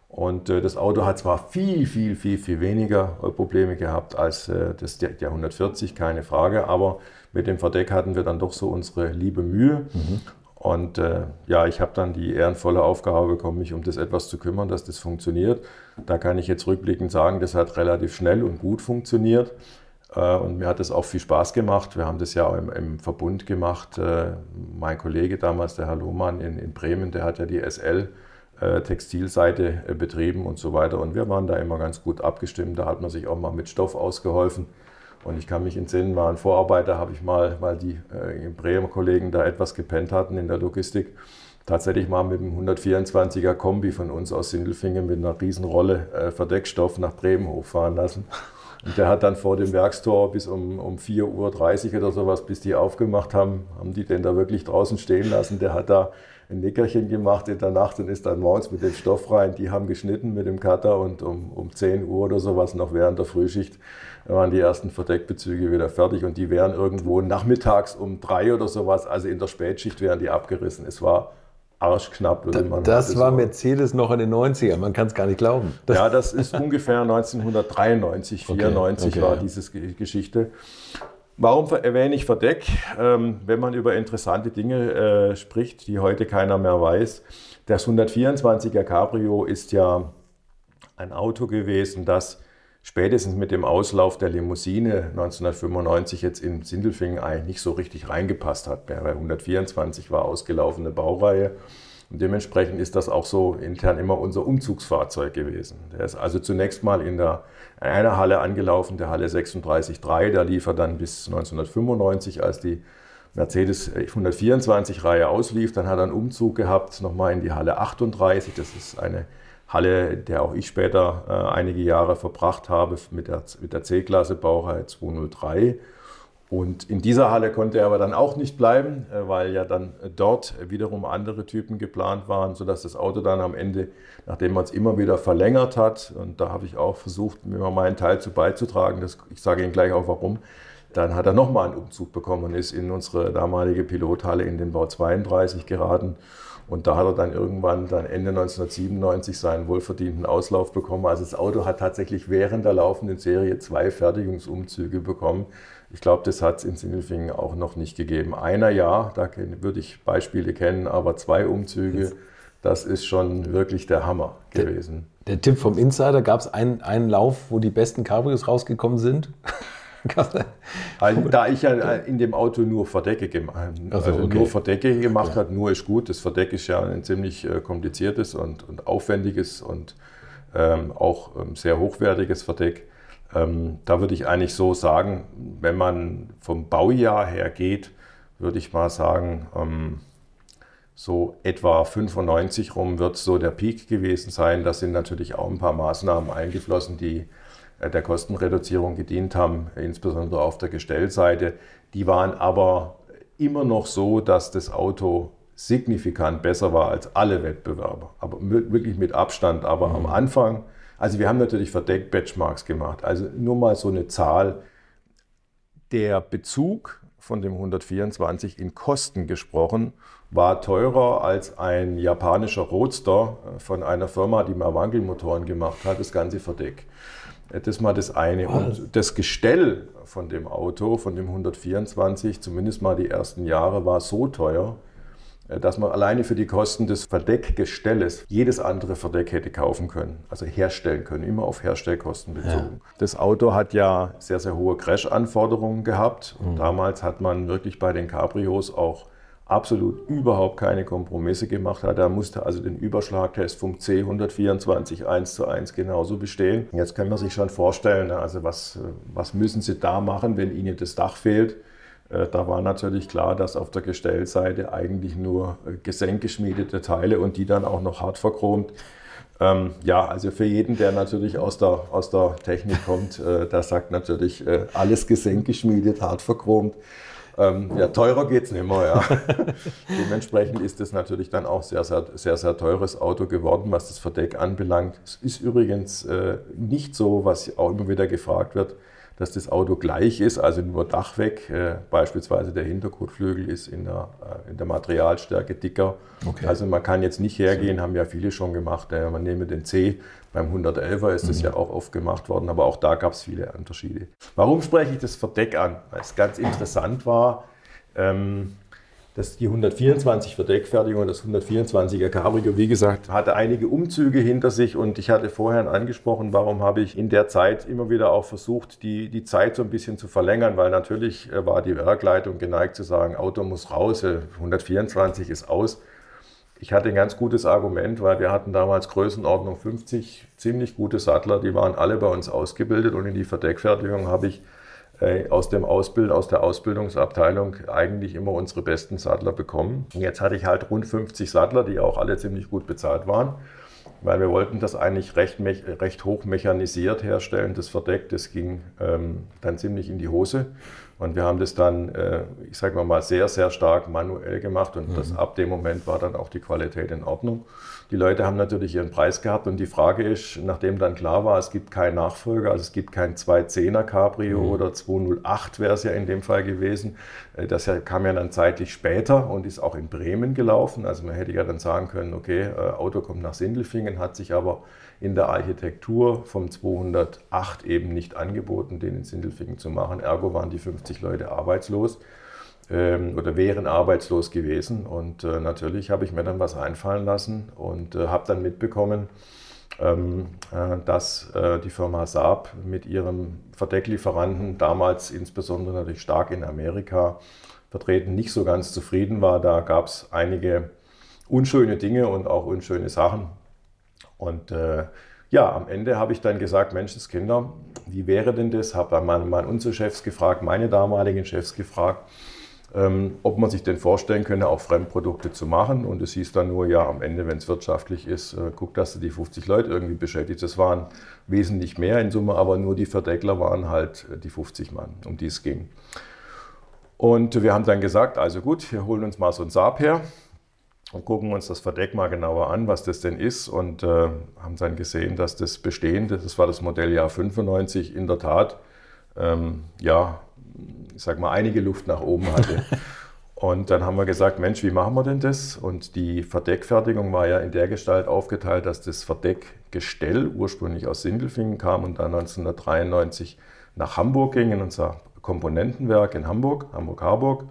Und äh, das Auto hat zwar viel, viel, viel, viel weniger Probleme gehabt als das, der, der 140, keine Frage, aber mit dem Verdeck hatten wir dann doch so unsere liebe Mühe. Mhm. Und äh, ja, ich habe dann die ehrenvolle Aufgabe bekommen, mich um das etwas zu kümmern, dass das funktioniert. Da kann ich jetzt rückblickend sagen, das hat relativ schnell und gut funktioniert. Äh, und mir hat es auch viel Spaß gemacht. Wir haben das ja im, im Verbund gemacht. Äh, mein Kollege damals, der Herr Lohmann in, in Bremen, der hat ja die SL äh, Textilseite äh, betrieben und so weiter. Und wir waren da immer ganz gut abgestimmt. Da hat man sich auch mal mit Stoff ausgeholfen. Und ich kann mich entsinnen, mal ein Vorarbeiter habe ich mal, weil die äh, Bremer Kollegen da etwas gepennt hatten in der Logistik, tatsächlich mal mit einem 124er Kombi von uns aus Sindelfingen mit einer Riesenrolle äh, Verdeckstoff nach Bremen hochfahren lassen. Und der hat dann vor dem Werkstor bis um, um 4.30 Uhr oder sowas, bis die aufgemacht haben, haben die den da wirklich draußen stehen lassen. Der hat da ein Nickerchen gemacht in der Nacht und ist dann morgens mit dem Stoff rein. Die haben geschnitten mit dem Cutter und um, um 10 Uhr oder sowas noch während der Frühschicht waren die ersten Verdeckbezüge wieder fertig und die wären irgendwo nachmittags um drei oder sowas, also in der Spätschicht wären die abgerissen. Es war arschknapp.
Da, das war. Mercedes noch in den 90ern, man kann es gar nicht glauben.
Das [LAUGHS] ja, das ist ungefähr 1993, 94 okay, okay, war ja. diese Geschichte. Warum erwähne ich Verdeck? Ähm, wenn man über interessante Dinge äh, spricht, die heute keiner mehr weiß. Das 124er Cabrio ist ja ein Auto gewesen, das spätestens mit dem Auslauf der Limousine 1995 jetzt in Sindelfingen eigentlich nicht so richtig reingepasst hat. Weil 124 war ausgelaufene Baureihe. Und dementsprechend ist das auch so intern immer unser Umzugsfahrzeug gewesen. Der ist also zunächst mal in, der, in einer Halle angelaufen, der Halle 36.3. Der lief er dann bis 1995, als die Mercedes 124-Reihe auslief. Dann hat er einen Umzug gehabt, nochmal in die Halle 38. Das ist eine Halle, der auch ich später äh, einige Jahre verbracht habe mit der, mit der C-Klasse Baureihe 203. Und in dieser Halle konnte er aber dann auch nicht bleiben, äh, weil ja dann dort wiederum andere Typen geplant waren, sodass das Auto dann am Ende, nachdem man es immer wieder verlängert hat, und da habe ich auch versucht, mir mal meinen Teil zu beizutragen, das, ich sage Ihnen gleich auch warum, Dann hat er nochmal einen Umzug bekommen und ist in unsere damalige Pilothalle in den Bau 32 geraten. Und da hat er dann irgendwann dann Ende 1997 seinen wohlverdienten Auslauf bekommen. Also das Auto hat tatsächlich während der laufenden Serie zwei Fertigungsumzüge bekommen. Ich glaube, das hat es in Sindelfingen auch noch nicht gegeben. Einer ja, da würde ich Beispiele kennen, aber zwei Umzüge, das ist schon wirklich der Hammer gewesen.
Der, der Tipp vom Insider, gab es einen, einen Lauf, wo die besten Cabrios rausgekommen sind? [LAUGHS] [LAUGHS]
also, da ich ja in dem Auto nur Verdecke gemacht also okay. nur Verdecke gemacht ja. hat, nur ist gut. Das Verdeck ist ja ein ziemlich äh, kompliziertes und, und aufwendiges und ähm, auch ähm, sehr hochwertiges Verdeck. Ähm, da würde ich eigentlich so sagen, wenn man vom Baujahr her geht, würde ich mal sagen, ähm, so etwa 95 rum wird so der Peak gewesen sein. Da sind natürlich auch ein paar Maßnahmen eingeflossen, die äh, der Kostenreduzierung gedient haben, insbesondere auf der Gestellseite. Die waren aber immer noch so, dass das Auto signifikant besser war als alle Wettbewerber. Aber wirklich mit Abstand. Aber mhm. am Anfang, also wir haben natürlich verdeckt Benchmarks gemacht. Also nur mal so eine Zahl. Der Bezug von dem 124 in Kosten gesprochen war teurer als ein japanischer Roadster äh, von einer Firma, die mal Wankelmotoren gemacht hat, das ganze Verdeck. Das ist mal das eine. Und das Gestell von dem Auto, von dem 124, zumindest mal die ersten Jahre, war so teuer, äh, dass man alleine für die Kosten des Verdeckgestelles jedes andere Verdeck hätte kaufen können, also herstellen können, immer auf Herstellkosten bezogen. Ja. Das Auto hat ja sehr, sehr hohe Crash-Anforderungen gehabt. Mhm. damals hat man wirklich bei den Cabrios auch absolut überhaupt keine Kompromisse gemacht hat. Er musste also den Überschlagtest vom C124 1 zu 1 genauso bestehen. Jetzt kann man sich schon vorstellen, ne, also was, was müssen Sie da machen, wenn Ihnen das Dach fehlt? Äh, da war natürlich klar, dass auf der Gestellseite eigentlich nur äh, gesenkgeschmiedete Teile und die dann auch noch hart verchromt. Ähm, ja, also für jeden, der natürlich aus der, aus der Technik kommt, äh, der sagt natürlich, äh, alles gesenkgeschmiedet, hart verchromt. Ähm, ja, teurer geht es nicht mehr. Ja. [LAUGHS] Dementsprechend ist es natürlich dann auch sehr, sehr, sehr, sehr teures Auto geworden, was das Verdeck anbelangt. Es ist übrigens äh, nicht so, was auch immer wieder gefragt wird, dass das Auto gleich ist, also nur Dach weg. Äh, beispielsweise der Hinterkotflügel ist in der, äh, in der Materialstärke dicker. Okay. Also man kann jetzt nicht hergehen, haben ja viele schon gemacht. Äh, man nehme den C, beim 111er ist das mhm. ja auch oft gemacht worden, aber auch da gab es viele Unterschiede. Warum spreche ich das Verdeck an? Weil es ganz interessant war. Ähm, das, die 124 Verdeckfertigung und das 124er Cabrio, wie gesagt, hatte einige Umzüge hinter sich. Und ich hatte vorher angesprochen, warum habe ich in der Zeit immer wieder auch versucht, die, die Zeit so ein bisschen zu verlängern, weil natürlich äh, war die Werkleitung geneigt zu sagen, Auto muss raus, 124 äh, ist aus. Ich hatte ein ganz gutes Argument, weil wir hatten damals Größenordnung 50 ziemlich gute Sattler, die waren alle bei uns ausgebildet. Und in die Verdeckfertigung habe ich aus, dem Ausbild, aus der Ausbildungsabteilung eigentlich immer unsere besten Sattler bekommen. Und jetzt hatte ich halt rund 50 Sattler, die auch alle ziemlich gut bezahlt waren, weil wir wollten das eigentlich recht, recht hoch mechanisiert herstellen, das Verdeck. Das ging ähm, dann ziemlich in die Hose. Und wir haben das dann, äh, ich sage mal, sehr, sehr stark manuell gemacht und mhm. das, ab dem Moment war dann auch die Qualität in Ordnung. Die Leute haben natürlich ihren Preis gehabt und die Frage ist, nachdem dann klar war, es gibt keinen Nachfolger, also es gibt kein 210er Cabrio mhm. oder 208 wäre es ja in dem Fall gewesen. Äh, das kam ja dann zeitlich später und ist auch in Bremen gelaufen. Also man hätte ja dann sagen können, okay, äh, Auto kommt nach Sindelfingen, hat sich aber in der Architektur vom 208 eben nicht angeboten, den in Sindelfingen zu machen. Ergo waren die 50 Leute arbeitslos oder wären arbeitslos gewesen. Und äh, natürlich habe ich mir dann was einfallen lassen und äh, habe dann mitbekommen, ähm, äh, dass äh, die Firma Saab mit ihrem Verdecklieferanten damals insbesondere natürlich stark in Amerika vertreten nicht so ganz zufrieden war. Da gab es einige unschöne Dinge und auch unschöne Sachen. Und äh, ja, am Ende habe ich dann gesagt, Menschenskinder, wie wäre denn das? Habe mal, mal unsere Chefs gefragt, meine damaligen Chefs gefragt, ähm, ob man sich denn vorstellen könne, auch Fremdprodukte zu machen. Und es hieß dann nur, ja, am Ende, wenn es wirtschaftlich ist, äh, guck, dass du die 50 Leute irgendwie beschäftigst. Das waren wesentlich mehr in Summe, aber nur die Verdeckler waren halt äh, die 50 Mann, um die es ging. Und wir haben dann gesagt, also gut, wir holen uns mal so ein Saab her und gucken uns das Verdeck mal genauer an, was das denn ist und äh, haben dann gesehen, dass das bestehende, das war das Modelljahr 95, in der Tat ähm, ja, ich sag mal, einige Luft nach oben hatte. [LAUGHS] Und dann haben wir gesagt, Mensch, wie machen wir denn das? Und die Verdeckfertigung war ja in der Gestalt aufgeteilt, dass das Verdeckgestell ursprünglich aus Sindelfingen kam und dann 1993 nach Hamburg ging, in unser Komponentenwerk in Hamburg, Hamburg-Harburg.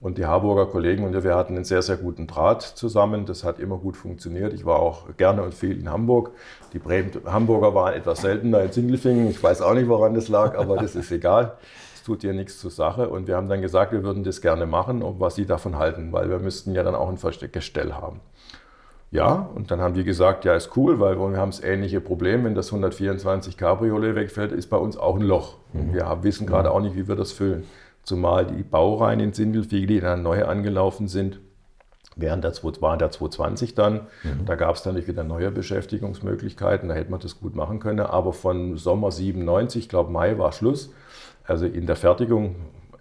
Und die Harburger Kollegen und wir hatten einen sehr, sehr guten Draht zusammen. Das hat immer gut funktioniert. Ich war auch gerne und viel in Hamburg. Die Bremen Hamburger waren etwas seltener in Sindelfingen. Ich weiß auch nicht, woran das lag, aber das ist egal tut dir nichts zur Sache. Und wir haben dann gesagt, wir würden das gerne machen, und was sie davon halten, weil wir müssten ja dann auch ein Versteckgestell haben. Ja, und dann haben die gesagt, ja, ist cool, weil wir haben das ähnliche Problem, wenn das 124 Cabriolet wegfällt, ist bei uns auch ein Loch. Mhm. wir wissen gerade auch nicht, wie wir das füllen. Zumal die Baureihen in Sindelfingen, die dann neu angelaufen sind, während der, waren der 220 dann. Mhm. Da gab es dann wieder neue Beschäftigungsmöglichkeiten, da hätte man das gut machen können. Aber von Sommer 97, ich glaube Mai war Schluss. Also in der Fertigung,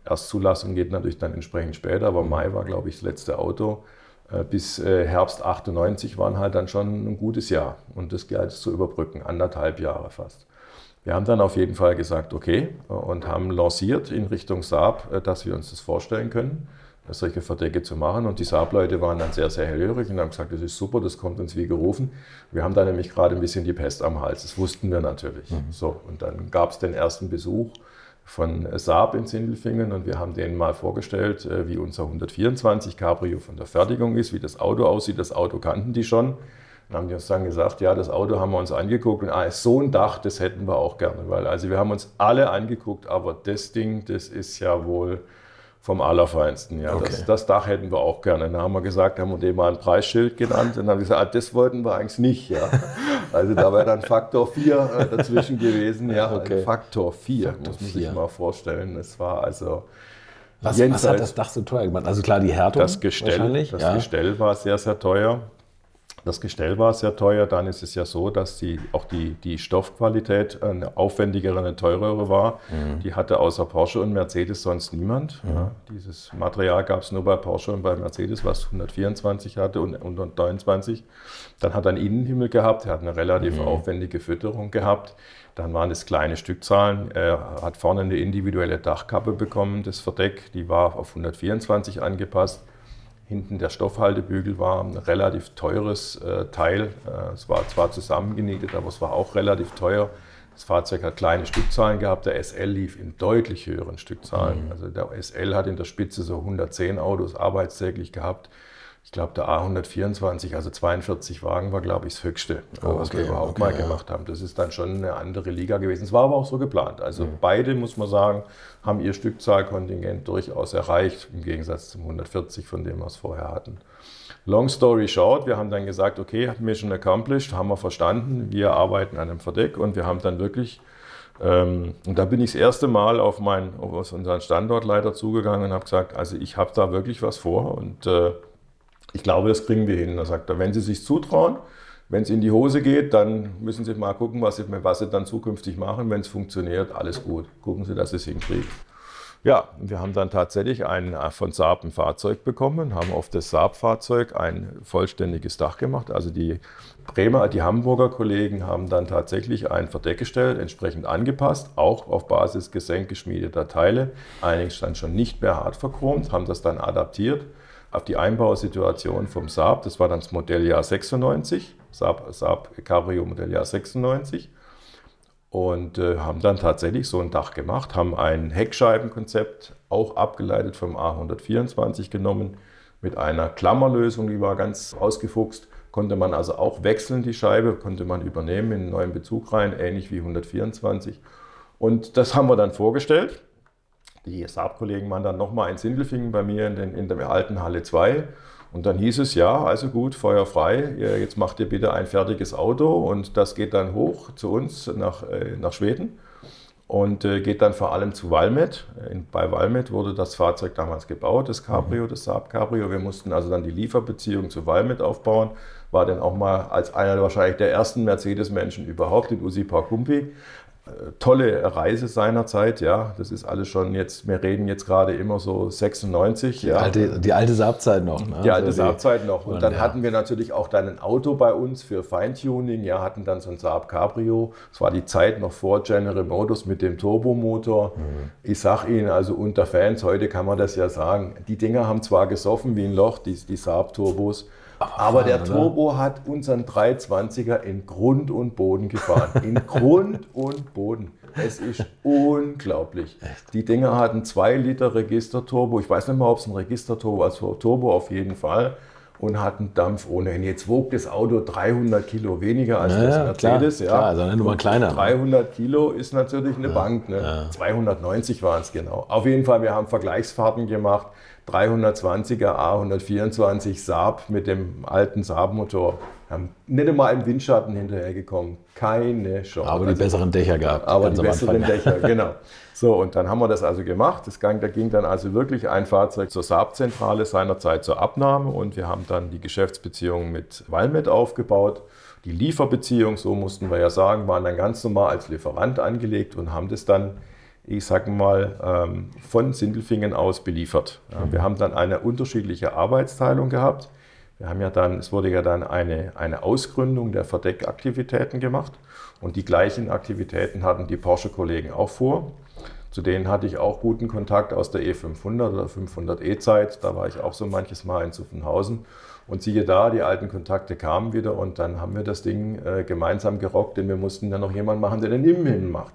Erstzulassung geht natürlich dann entsprechend später, aber Mai war, glaube ich, das letzte Auto. Äh, bis äh, Herbst 98 waren halt dann schon ein gutes Jahr und das galt es zu überbrücken, anderthalb Jahre fast. Wir haben dann auf jeden Fall gesagt, okay, und haben lanciert in Richtung Saab, äh, dass wir uns das vorstellen können, solche Verdecke zu machen. Und die Saab-Leute waren dann sehr, sehr hellhörig und haben gesagt, das ist super, das kommt uns wie gerufen. Wir haben da nämlich gerade ein bisschen die Pest am Hals, das wussten wir natürlich. Mhm. So, und dann gab es den ersten Besuch von Saab in Sindelfingen und wir haben denen mal vorgestellt, äh, wie unser 124 Cabrio von der Fertigung ist, wie das Auto aussieht. Das Auto kannten die schon. Dann haben die uns dann gesagt, ja, das Auto haben wir uns angeguckt und ah, so ein Dach, das hätten wir auch gerne, weil also wir haben uns alle angeguckt, aber das Ding, das ist ja wohl vom Allerfeinsten. Ja. Okay. Das, das, Dach hätten wir auch gerne. Dann haben wir gesagt, haben wir dem mal ein Preisschild genannt und dann haben wir gesagt, ah, das wollten wir eigentlich nicht. Ja. [LAUGHS] Also da wäre dann Faktor 4 äh, dazwischen gewesen. Ja. Okay. Faktor 4, Faktor muss man 4. sich mal vorstellen. Das war also.
Was, was, hat das Dach so teuer gemacht? Also klar, die Härtung
das Gestell. Das ja. Gestell war sehr, sehr teuer. Das Gestell war sehr teuer. Dann ist es ja so, dass die, auch die, die Stoffqualität eine aufwendigere, eine teurere war. Mhm. Die hatte außer Porsche und Mercedes sonst niemand. Mhm. Ja, dieses Material gab es nur bei Porsche und bei Mercedes, was 124 hatte und 129. Dann hat er einen Innenhimmel gehabt. Er hat eine relativ mhm. aufwendige Fütterung gehabt. Dann waren es kleine Stückzahlen. Er hat vorne eine individuelle Dachkappe bekommen, das Verdeck. Die war auf 124 angepasst. Hinten der Stoffhaltebügel war ein relativ teures äh, Teil. Äh, es war zwar zusammengenietet, aber es war auch relativ teuer. Das Fahrzeug hat kleine Stückzahlen gehabt. Der SL lief in deutlich höheren Stückzahlen. Mhm. Also der SL hat in der Spitze so 110 Autos arbeitstäglich gehabt ich glaube, der A124, also 42 Wagen, war, glaube ich, das höchste, oh, was okay, wir überhaupt okay, mal ja. gemacht haben. Das ist dann schon eine andere Liga gewesen. Es war aber auch so geplant. Also mhm. beide, muss man sagen, haben ihr Stückzahlkontingent durchaus erreicht, im Gegensatz zum 140, von dem wir es vorher hatten. Long story short, wir haben dann gesagt, okay, Mission accomplished, haben wir verstanden, wir arbeiten an einem Verdeck und wir haben dann wirklich ähm, und da bin ich das erste Mal auf, mein, auf unseren Standortleiter zugegangen und habe gesagt, also ich habe da wirklich was vor und äh, ich glaube, das kriegen wir hin. Da sagt er, wenn Sie sich zutrauen, wenn es in die Hose geht, dann müssen Sie mal gucken, was Sie, was Sie dann zukünftig machen. Wenn es funktioniert, alles gut. Gucken Sie, dass Sie es hinkriegen. Ja, wir haben dann tatsächlich ein, äh, von Saab ein Fahrzeug bekommen, haben auf das Saab-Fahrzeug ein vollständiges Dach gemacht. Also die Bremer, die Hamburger Kollegen haben dann tatsächlich ein Verdeck gestellt, entsprechend angepasst, auch auf Basis gesenkgeschmiedeter Teile, allerdings dann schon nicht mehr hart verchromt, haben das dann adaptiert auf die Einbausituation vom Saab. Das war dann das Modelljahr 96, Saab, Saab Cabrio Modelljahr 96. Und äh, haben dann tatsächlich so ein Dach gemacht, haben ein Heckscheibenkonzept, auch abgeleitet vom A124 genommen, mit einer Klammerlösung, die war ganz ausgefuchst. Konnte man also auch wechseln, die Scheibe, konnte man übernehmen in einen neuen Bezug rein, ähnlich wie 124. Und das haben wir dann vorgestellt die Saab-Kollegen waren dann nochmal in Sindelfingen bei mir in, den, in der alten Halle 2. Und dann hieß es, ja, also gut, Feuer frei, jetzt macht ihr bitte ein fertiges Auto und das geht dann hoch zu uns nach, äh, nach Schweden und äh, geht dann vor allem zu Valmet. Bei Valmet wurde das Fahrzeug damals gebaut, das Cabrio, mhm. das Saab Cabrio. Wir mussten also dann die Lieferbeziehung zu Valmet aufbauen. War dann auch mal als einer wahrscheinlich der ersten Mercedes-Menschen überhaupt in Usi Parkumpi tolle Reise seinerzeit, ja. Das ist alles schon jetzt, wir reden jetzt gerade immer so 96.
Die
ja.
alte, die alte Saab-Zeit noch. Ne?
Die alte
Also
Saab-Zeit noch. Und dann
ja.
hatten wir natürlich auch dann ein Auto bei uns für Feintuning. Ja, hatten dann so ein Saab Cabrio. Es war die Zeit noch vor General Motors mit dem Turbomotor.
Mhm.
Ich sag Ihnen, also unter Fans, heute kann man das ja sagen, die Dinger haben zwar gesoffen wie ein Loch, die, die Saab-Turbos, aber, der
fahren, oder?
Turbo hat unseren 320er in Grund und Boden gefahren. In [LAUGHS] Grund und Boden. Es ist unglaublich. Die Dinger hatten 2 Liter Registerturbo. Ich weiß nicht mal, ob es ein Registerturbo, also Turbo auf jeden Fall. Und hatten Dampf ohne Ende. Jetzt wog das Auto 300 Kilo weniger als
Ja,
das
ja,
Mercedes.
klar, klar, also eine Nummer kleiner.
300 Kilo ist natürlich eine Bank. Ne? 290 waren es genau. Auf jeden Fall, wir haben Vergleichsfahrten gemacht. 320er A124 Saab mit dem alten Saab-Motor. Haben nicht einmal im Windschatten hinterhergekommen. Keine Chance.
Aber die
Also-
besseren Dächer gehabt.
aber die besseren
Anfang.
Dächer, genau. So, und dann haben wir das also gemacht. Das ging, da ging dann also wirklich ein Fahrzeug zur Saab-Zentrale seinerzeit zur Abnahme und wir haben dann die Geschäftsbeziehung mit Valmet aufgebaut. Die Lieferbeziehung, so mussten wir ja sagen, waren dann ganz normal als Lieferant angelegt und haben das dann, ich sage mal, ähm, von Sindelfingen aus beliefert. Ja, Wir haben dann eine unterschiedliche Arbeitsteilung gehabt. Wir haben ja dann, es wurde ja dann eine, eine Ausgründung der Verdeckaktivitäten gemacht und die gleichen Aktivitäten hatten die Porsche-Kollegen auch vor. Zu denen hatte ich auch guten Kontakt aus der E500 oder 500E-Zeit. Da war ich auch so manches Mal in Zuffenhausen. Und siehe da, die alten Kontakte kamen wieder und dann haben wir das Ding äh, gemeinsam gerockt, denn wir mussten dann noch jemanden machen, der den Innenhimmel macht.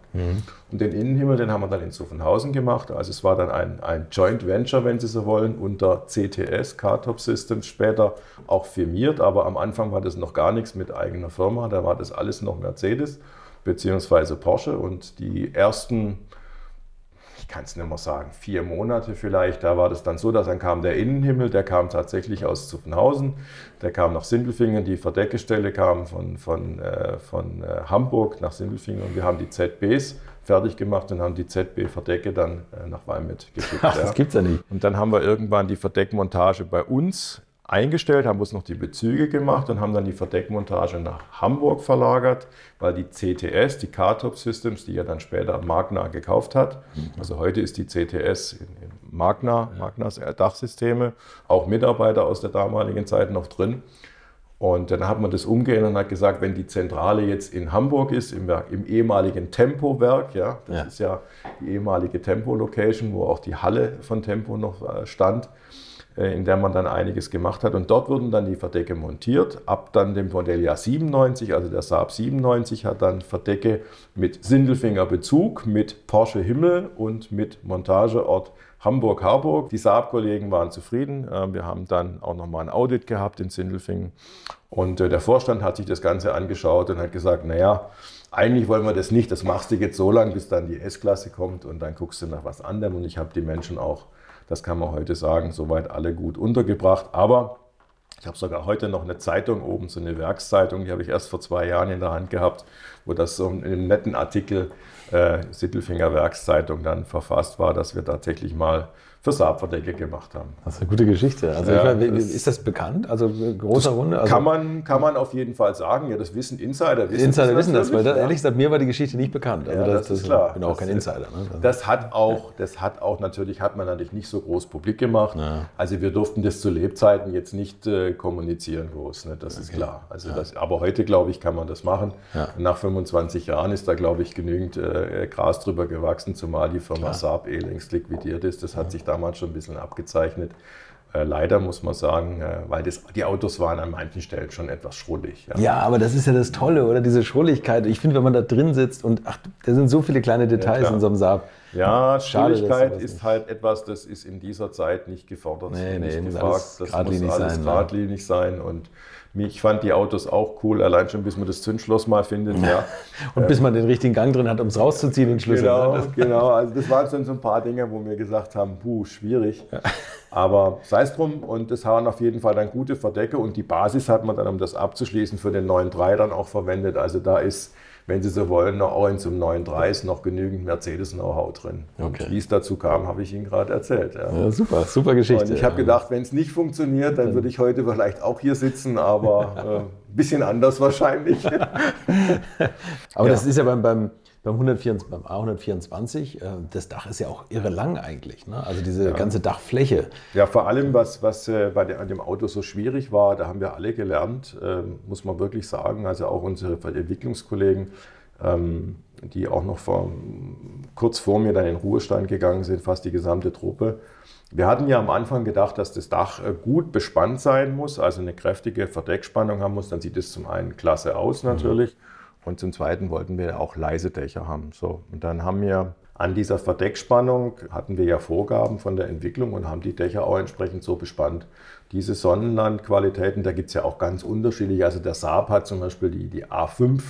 Und den Innenhimmel, den haben wir dann in Zuffenhausen gemacht. Also es war dann ein, ein Joint Venture, wenn Sie so wollen, unter CTS, Car-Top Systems, später auch firmiert, aber am Anfang war das noch gar nichts mit eigener Firma, da war das alles noch Mercedes beziehungsweise Porsche und die ersten kann es nicht mehr sagen, vier Monate vielleicht. Da war das dann so, dass dann kam der Innenhimmel, der kam tatsächlich aus Zuffenhausen, der kam nach Sindelfingen, die Verdeckestelle kam von, von, äh, von äh, Hamburg nach Sindelfingen und wir haben die ZBs fertig gemacht und haben die ZB-Verdecke dann äh, nach Walmet geschickt.
Ach,
ja.
das gibt's ja nicht.
Und dann haben wir irgendwann die Verdeckmontage bei uns eingestellt, haben uns noch die Bezüge gemacht und haben dann die Verdeckmontage nach Hamburg verlagert, weil die CTS, die Car-Top Systems, die ja dann später Magna gekauft hat, also heute ist die CTS in, Magna, Magnas Dachsysteme, auch Mitarbeiter aus der damaligen Zeit noch drin. Und dann hat man das umgeändert und hat gesagt, wenn die Zentrale jetzt in Hamburg ist, im, Werk, im ehemaligen Tempo-Werk, ja, das
Ja.
ist ja die ehemalige Tempo-Location, wo auch die Halle von Tempo noch äh, stand, äh, in der man dann einiges gemacht hat. Und dort wurden dann die Verdecke montiert. Ab dann dem Modelljahr 97, also der Saab 97, hat dann Verdecke mit Sindelfinger Bezug, mit Porsche Himmel und mit Montageort Hamburg-Harburg. Die Saab-Kollegen waren zufrieden. Äh, Wir haben dann auch nochmal ein Audit gehabt in Sindelfingen. Und äh, der Vorstand hat sich das Ganze angeschaut und hat gesagt, naja, eigentlich wollen wir das nicht. Das machst du jetzt so lange, bis dann die S-Klasse kommt und dann guckst du nach was anderem. Und ich habe die Menschen auch, das kann man heute sagen, soweit alle gut untergebracht. Aber ich habe sogar heute noch eine Zeitung oben, so eine Werkszeitung, die habe ich erst vor zwei Jahren in der Hand gehabt, wo das so in einem netten Artikel äh, Sittelfinger Werkszeitung dann verfasst war, dass wir tatsächlich mal für Saabverdecke gemacht haben.
Das ist eine gute Geschichte. Also
Ja,
ich meine,
das-
ist das bekannt? Also äh, großer Runde? Also
kann, man, kann man auf jeden Fall sagen, ja, das wissen Insider.
die Insider wissen das, weil das,
ja.
ehrlich gesagt, mir war die Geschichte nicht bekannt. Also
Ja, das ist klar.
Ich bin auch
Das
kein Insider. Ne?
Das hat auch, das hat auch natürlich, hat man natürlich nicht so groß publik gemacht.
Ja.
Also wir durften das zu Lebzeiten jetzt nicht äh, kommunizieren groß, ne? das ist klar. Also das, aber heute, glaube ich, kann man das machen. Nach 25 Jahren ist da, glaube ich, genügend äh, Gras drüber gewachsen, zumal die Firma Saab eh längst liquidiert ist. Das hat sich damals schon ein bisschen abgezeichnet. Äh, leider muss man sagen, äh, weil das, die Autos waren an manchen Stellen schon etwas schrullig. Ja.
Ja, aber das ist ja das Tolle, oder? Diese Schrulligkeit. Ich finde, wenn man da drin sitzt und ach, da sind so viele kleine Details
klar.
in so einem Saab.
Ja,
Schade, sowas
ist
nicht-
halt etwas, das ist in dieser Zeit nicht gefordert.
Nee, nee,
nicht gefragt.
alles
Das
geradlinig
muss alles
sein, ne?
geradlinig sein. Und ich fand die Autos auch cool, allein schon bis man das Zündschloss mal findet. Ja. [LAUGHS]
Und bis man den richtigen Gang drin hat, um es rauszuziehen, den Schlüssel.
Genau,
ne? [LAUGHS]
genau. Also das waren schon so ein paar Dinge, wo wir gesagt haben, puh, schwierig. Aber sei es drum. Und das waren auf jeden Fall dann gute Verdecke. Und die Basis hat man dann, um das abzuschließen, für den 9.3 dann auch verwendet. Also da ist, wenn Sie so wollen, auch in einem 9.3 ist noch genügend Mercedes-Know-how drin.
Okay.
Und wie es dazu kam, habe ich Ihnen gerade erzählt. Ja.
Ja, super, super Geschichte.
Und ich habe gedacht, wenn es nicht funktioniert, dann würde ich heute vielleicht auch hier sitzen, aber [LAUGHS] äh, ein bisschen anders wahrscheinlich.
Aber
Ja.
das ist ja beim, beim beim, 124, beim A124, äh, das Dach ist ja auch irre lang eigentlich. Ne? Also diese ja. ganze Dachfläche.
Ja, vor allem, was, was äh, bei de, an dem Auto so schwierig war, da haben wir alle gelernt, äh, muss man wirklich sagen, also auch unsere Entwicklungskollegen, ähm, die auch noch vor, kurz vor mir dann in Ruhestand gegangen sind, fast die gesamte Truppe. Wir hatten ja am Anfang gedacht, dass das Dach äh, gut bespannt sein muss, also eine kräftige Verdeckspannung haben muss. Dann sieht es zum einen klasse aus natürlich. Mhm. Und zum Zweiten wollten wir auch leise Dächer haben. So, und dann haben wir an dieser Verdeckspannung hatten wir ja Vorgaben von der Entwicklung und haben die Dächer auch entsprechend so bespannt. Diese Sonnenlandqualitäten, da gibt es ja auch ganz unterschiedliche. Also der Saab hat zum Beispiel die, die A5 äh,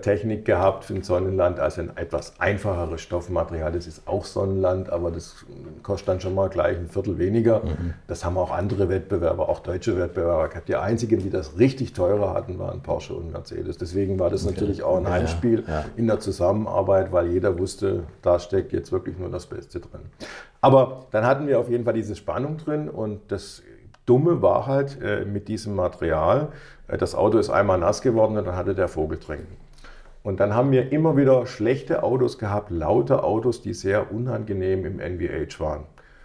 Technik gehabt für ein Sonnenland, also ein etwas einfacheres Stoffmaterial. Das ist auch Sonnenland, aber das kostet dann schon mal gleich ein Viertel weniger. Mhm. Das haben auch andere Wettbewerber, auch deutsche Wettbewerber gehabt. Die einzigen, die das richtig teurer hatten, waren Porsche und Mercedes. Deswegen war das okay. natürlich auch ein Heimspiel ja, ja. in der Zusammenarbeit, weil jeder wusste, da steckt jetzt wirklich nur das Beste drin. Aber dann hatten wir auf jeden Fall diese Spannung drin und das Dumme war halt äh, mit diesem Material, äh, das Auto ist einmal nass geworden und dann hatte der Vogel trinken. Und dann haben wir immer wieder schlechte Autos gehabt, laute Autos, die sehr unangenehm im NVH waren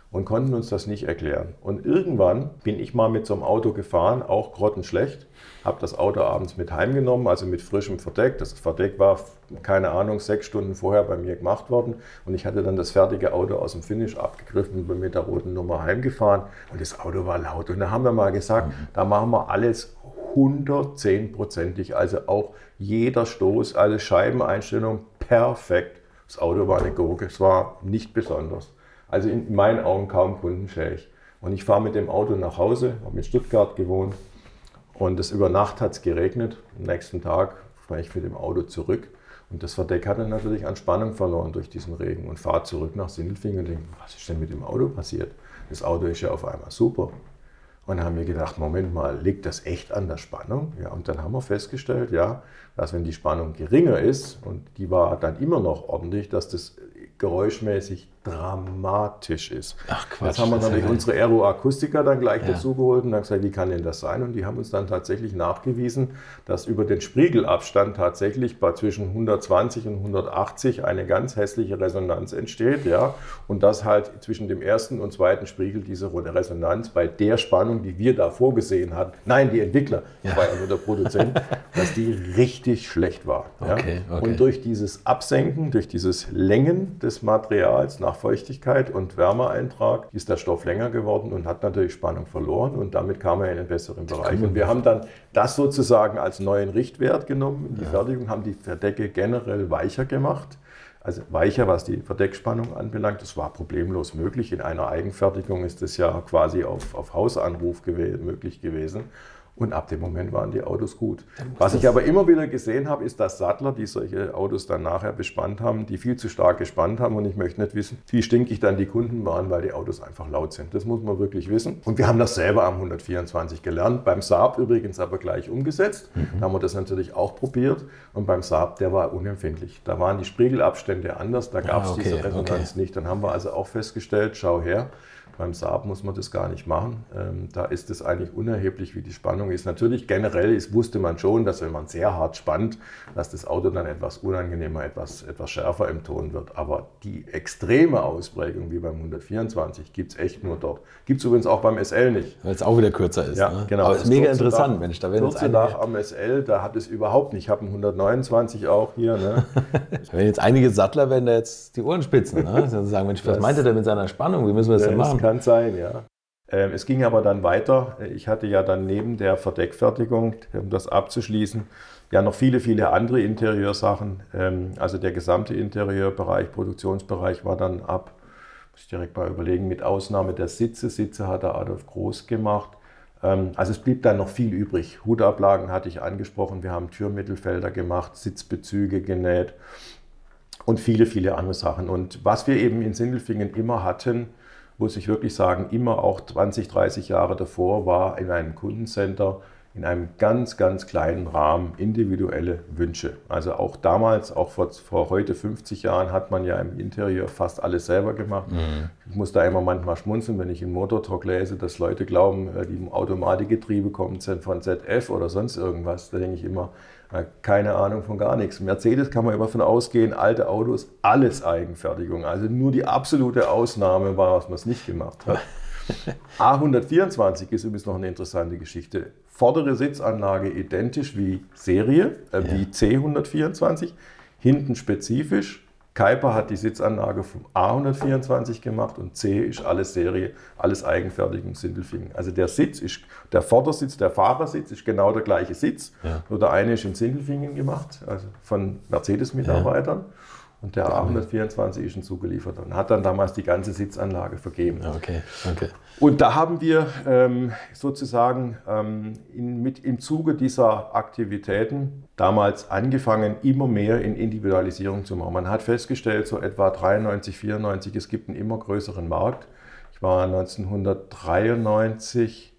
und konnten uns das nicht erklären. Und irgendwann bin ich mal mit so einem Auto gefahren, auch grottenschlecht, habe das Auto abends mit heimgenommen, also mit frischem Verdeck. Das Verdeck war, keine Ahnung, sechs Stunden vorher bei mir gemacht worden und ich hatte dann das fertige Auto aus dem Finish abgegriffen und bin mit der roten Nummer heimgefahren und das Auto war laut. Und da haben wir mal gesagt, mhm. da machen wir alles 110-prozentig, also auch jeder Stoß, alle Scheibeneinstellungen perfekt. Das Auto war eine Gurke, es war nicht besonders. Also in meinen Augen kaum kundenfähig. Und ich fahre mit dem Auto nach Hause, habe in Stuttgart gewohnt und es über Nacht hat es geregnet. Am nächsten Tag fahre ich mit dem Auto zurück und das Verdeck hat dann natürlich an Spannung verloren durch diesen Regen und fahre zurück nach Sindelfingen und denke, was ist denn mit dem Auto passiert? Das Auto ist ja auf einmal super. Und dann haben wir gedacht, Moment mal, liegt das echt an der Spannung? Ja, und dann haben wir festgestellt, ja, dass wenn die Spannung geringer ist, und die war dann immer noch ordentlich, dass das geräuschmäßig dramatisch ist. Ach Quatsch. Jetzt haben wir natürlich unsere Aeroakustiker dann gleich ja. dazugeholt und dann gesagt, wie kann denn das sein? Und die haben uns dann tatsächlich nachgewiesen, dass über den Spiegelabstand tatsächlich bei zwischen 120 und 180 eine ganz hässliche Resonanz entsteht. Ja? Und dass halt zwischen dem ersten und zweiten Spiegel diese Resonanz bei der Spannung, die wir da vorgesehen hatten, nein, die Entwickler, ja. war ja nur der Produzent, [LAUGHS] dass die richtig schlecht war. Okay, ja? okay. Und durch dieses Absenken, durch dieses Längen des des Materials nach Feuchtigkeit und Wärmeeintrag ist der Stoff länger geworden und hat natürlich Spannung verloren und damit kam er in einen besseren Bereich. Und wir haben dann das sozusagen als neuen Richtwert genommen in die ja. Fertigung, haben die Verdecke generell weicher gemacht. Also weicher, was die Verdeckspannung anbelangt. Das war problemlos möglich. In einer Eigenfertigung ist das ja quasi auf, auf Hausanruf gew möglich gewesen. Und ab dem Moment waren die Autos gut. Was ich aber immer wieder gesehen habe, ist, dass Sattler, die solche Autos dann nachher bespannt haben, die viel zu stark gespannt haben. Und ich möchte nicht wissen, wie stinkig dann die Kunden waren, weil die Autos einfach laut sind. Das muss man wirklich wissen. Und wir haben das selber am 124 gelernt. Beim Saab übrigens aber gleich umgesetzt. Mhm. Da haben wir das natürlich auch probiert. Und beim Saab, der war unempfindlich. Da waren die Spiegelabstände anders. Da gab es ah, okay, diese Resonanz okay. nicht. Dann haben wir also auch festgestellt, schau her, beim Saab muss man das gar nicht machen. Ähm, da ist es eigentlich unerheblich, wie die Spannung ist. Natürlich generell ist, wusste man schon, dass wenn man sehr hart spannt, dass das Auto dann etwas unangenehmer, etwas, etwas schärfer im Ton wird. Aber die extreme Ausprägung wie beim 124 gibt es echt nur dort. Gibt es übrigens auch beim SL nicht.
Weil es auch wieder kürzer ist.
Ja, ne? genau.
Aber das ist mega interessant, Mensch.
Da werden jetzt nach am SL, da hat es überhaupt nicht. Ich habe einen 129 auch hier. Ne? [LAUGHS]
werden jetzt einige Sattler werden da jetzt die Ohren spitzen. Ne? [LAUGHS] sagen, Mensch, was meint er denn mit seiner Spannung? Wie müssen wir das denn machen?
Kann sein, ja. Ähm, es ging aber dann weiter. Ich hatte ja dann neben der Verdeckfertigung, um das abzuschließen, ja noch viele, viele andere Interieursachen. Ähm, also der gesamte Interieurbereich, Produktionsbereich war dann ab, muss ich direkt mal überlegen, mit Ausnahme der Sitze. Sitze hat der Adolf Groß gemacht. Ähm, also es blieb dann noch viel übrig. Hutablagen hatte ich angesprochen. Wir haben Türmittelfelder gemacht, Sitzbezüge genäht und viele, viele andere Sachen. Und was wir eben in Sindelfingen immer hatten, muss ich wirklich sagen, immer auch 20, 30 Jahre davor war in einem Kundencenter in einem ganz, ganz kleinen Rahmen individuelle Wünsche. Also auch damals, auch vor, vor heute 50 Jahren, hat man ja im Interieur fast alles selber gemacht. Mhm. Ich muss da immer manchmal schmunzeln, wenn ich im Motortalk lese, dass Leute glauben, äh, die Automatikgetriebe kommen von ZF oder sonst irgendwas. Da denke ich immer, keine Ahnung von gar nichts. Mercedes kann man immer von ausgehen, alte Autos, alles Eigenfertigung. Also nur die absolute Ausnahme war, was man es nicht gemacht hat. [LAUGHS] A124 ist übrigens noch eine interessante Geschichte. Vordere Sitzanlage identisch wie Serie, äh, wie C124, hinten spezifisch. Kuiper hat die Sitzanlage vom A124 gemacht und C ist alles Serie, alles Eigenfertigung Sindelfingen. Also der Sitz ist, der Vordersitz, der Fahrersitz ist genau der gleiche Sitz, ja. nur der eine ist in Sindelfingen gemacht, also von Mercedes-Mitarbeitern. Ja. Und der A124 ist ein zugeliefert und hat dann damals die ganze Sitzanlage vergeben.
Okay, okay.
Und da haben wir ähm, sozusagen ähm, in, mit, im Zuge dieser Aktivitäten damals angefangen, immer mehr in Individualisierung zu machen. Man hat festgestellt, so etwa 93, 94, es gibt einen immer größeren Markt. Ich war 1993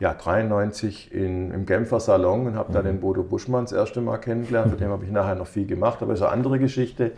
ja, 93 in, im Genfer Salon und habe mhm. da den Bodo Buschmann das erste Mal kennengelernt. Mit dem [LAUGHS] habe ich nachher noch viel gemacht, aber ist eine andere Geschichte.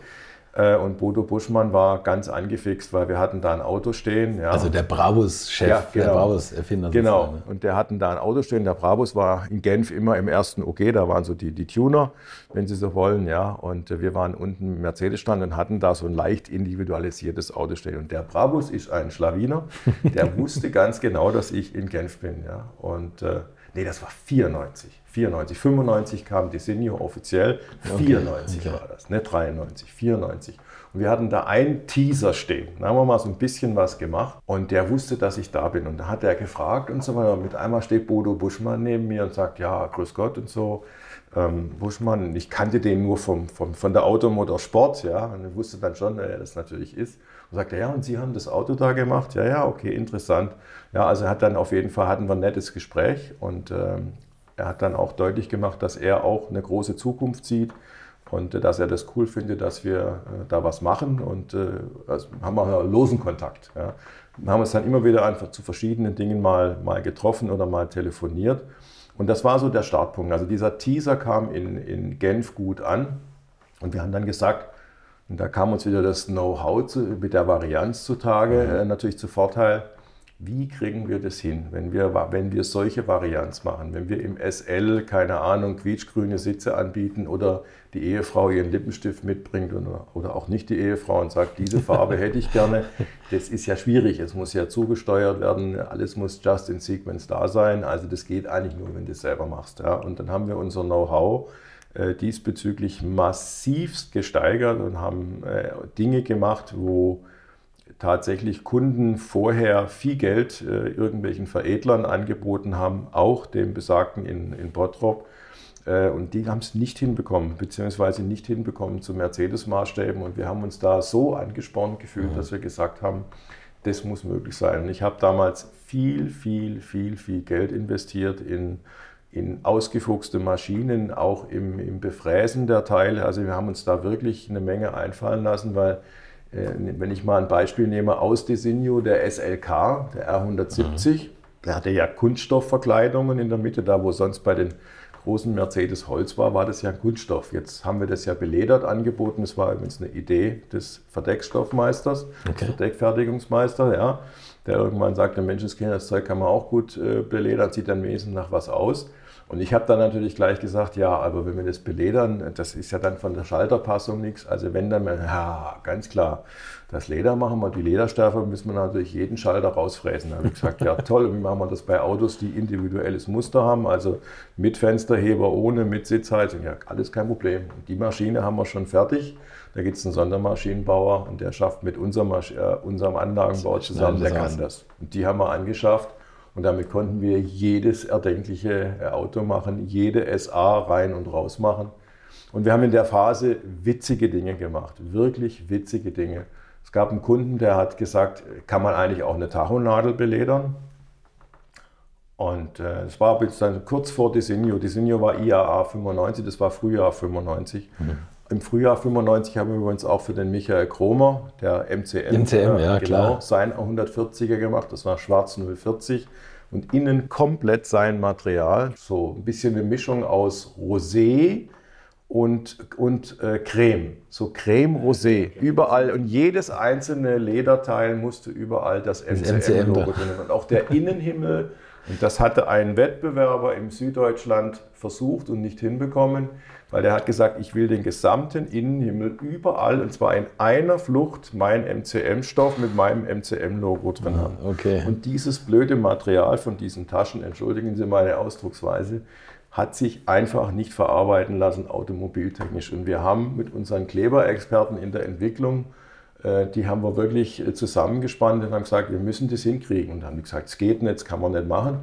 Äh, und Bodo Buschmann war ganz angefixt, weil wir hatten da ein Auto stehen.
Ja. Also der Brabus-Chef, ja,
genau. der Brabus-Erfinder. Genau, ne? und der hatten da ein Auto stehen. Der Brabus war in Genf immer im ersten OG, da waren so die, die Tuner, wenn Sie so wollen. ja. Und wir waren unten im Mercedes-Stand und hatten da so ein leicht individualisiertes Auto stehen. Und der Brabus ist ein Schlawiner, der [LAUGHS] wusste ganz genau, dass ich in Genf bin. Ja. Und äh, nee, das war 94. 94, 95 kam Desenio offiziell, 94 okay, okay. war das, ne? 93, 94. Und wir hatten da einen Teaser stehen. Da haben wir mal so ein bisschen was gemacht und der wusste, dass ich da bin. Und da hat er gefragt und so weiter. Mit einmal steht Bodo Buschmann neben mir und sagt, ja, grüß Gott und so. Ähm, Buschmann, ich kannte den nur vom, vom, von der Automotorsport, ja, und ich wusste dann schon, wer er das natürlich ist. Und sagte, ja, und Sie haben das Auto da gemacht? Ja, ja, okay, interessant. Ja, also hat dann auf jeden Fall, hatten wir ein nettes Gespräch und ähm, er hat dann auch deutlich gemacht, dass er auch eine große Zukunft sieht und äh, dass er das cool findet, dass wir äh, da was machen. Und äh, also haben wir losen Kontakt. Ja. Wir haben uns dann immer wieder einfach zu verschiedenen Dingen mal, mal getroffen oder mal telefoniert. Und das war so der Startpunkt. Also dieser Teaser kam in, in Genf gut an. Und wir haben dann gesagt, und da kam uns wieder das Know-how mit der Varianz zutage, mhm. äh, natürlich zu Vorteil wie kriegen wir das hin, wenn wir, wenn wir solche Varianz machen, wenn wir im SL, keine Ahnung, quietschgrüne Sitze anbieten oder die Ehefrau ihren Lippenstift mitbringt oder, oder auch nicht die Ehefrau und sagt, diese Farbe hätte ich gerne. [LAUGHS] Das ist ja schwierig, es muss ja zugesteuert werden, alles muss just in sequence da sein. Also das geht eigentlich nur, wenn du es selber machst. Ja. Und dann haben wir unser Know-how äh, diesbezüglich massivst gesteigert und haben äh, Dinge gemacht, wo tatsächlich Kunden vorher viel Geld äh, irgendwelchen Veredlern angeboten haben, auch dem besagten in, in Bottrop. Äh, und die haben es nicht hinbekommen, beziehungsweise nicht hinbekommen zu Mercedes-Maßstäben. Und wir haben uns da so angespornt gefühlt, mhm. dass wir gesagt haben, das muss möglich sein. Und ich habe damals viel, viel, viel, viel Geld investiert in, in ausgefuchste Maschinen, auch im, im Befräsen der Teile. Also wir haben uns da wirklich eine Menge einfallen lassen, weil wenn ich mal ein Beispiel nehme aus Designo, der SLK, der R170, mhm. der hatte ja Kunststoffverkleidungen in der Mitte, da wo sonst bei den großen Mercedes Holz war, war das ja ein Kunststoff. Jetzt haben wir das ja beledert angeboten. Das war übrigens eine Idee des Verdeckstoffmeisters, okay. Verdeckfertigungsmeister, ja, der irgendwann sagte, Menschenskind, das Zeug kann man auch gut äh, beledern, sieht dann wesentlich nach was aus. Und ich habe dann natürlich gleich gesagt, ja, aber wenn wir das beledern, das ist ja dann von der Schalterpassung nichts. Also wenn dann, ja, ganz klar, das Leder machen wir, die Lederstärke müssen wir natürlich jeden Schalter rausfräsen. Da habe ich gesagt, ja [LAUGHS] toll, wie machen wir das bei Autos, die individuelles Muster haben, also mit Fensterheber, ohne, mit Sitzheizung, ja, alles kein Problem. Und die Maschine haben wir schon fertig. Da gibt es einen Sondermaschinenbauer und der schafft mit unserem, äh, unserem Anlagenbau zusammen, der kann das. Und die haben wir angeschafft. Und damit konnten wir jedes erdenkliche Auto machen, jede SA rein und raus machen. Und wir haben in der Phase witzige Dinge gemacht, wirklich witzige Dinge. Es gab einen Kunden, der hat gesagt, kann man eigentlich auch eine Tachonadel beledern? Und äh, es war bis dann kurz vor Designo. Designo war IAA 95, das war Frühjahr 95. Mhm. Im Frühjahr 95 haben wir übrigens auch für den Michael Kromer, der MCM,
MCM ja,
genau, sein 140er gemacht. Das war schwarz 040 und innen komplett sein Material. So ein bisschen eine Mischung aus Rosé und, und äh, Creme. So Creme-Rosé. Überall und jedes einzelne Lederteil musste überall das MCM-Logo drin. Und auch der Innenhimmel und das hatte ein Wettbewerber im Süddeutschland versucht und nicht hinbekommen, weil der hat gesagt, ich will den gesamten Innenhimmel überall, und zwar in einer Flucht, mein MCM-Stoff mit meinem MCM-Logo drin haben.
Okay.
Und dieses blöde Material von diesen Taschen, entschuldigen Sie meine Ausdrucksweise, hat sich einfach nicht verarbeiten lassen automobiltechnisch. Und wir haben mit unseren Kleberexperten in der Entwicklung äh, die haben wir wirklich äh, zusammengespannt und haben gesagt, wir müssen das hinkriegen. Und haben gesagt, es geht nicht, das kann man nicht machen.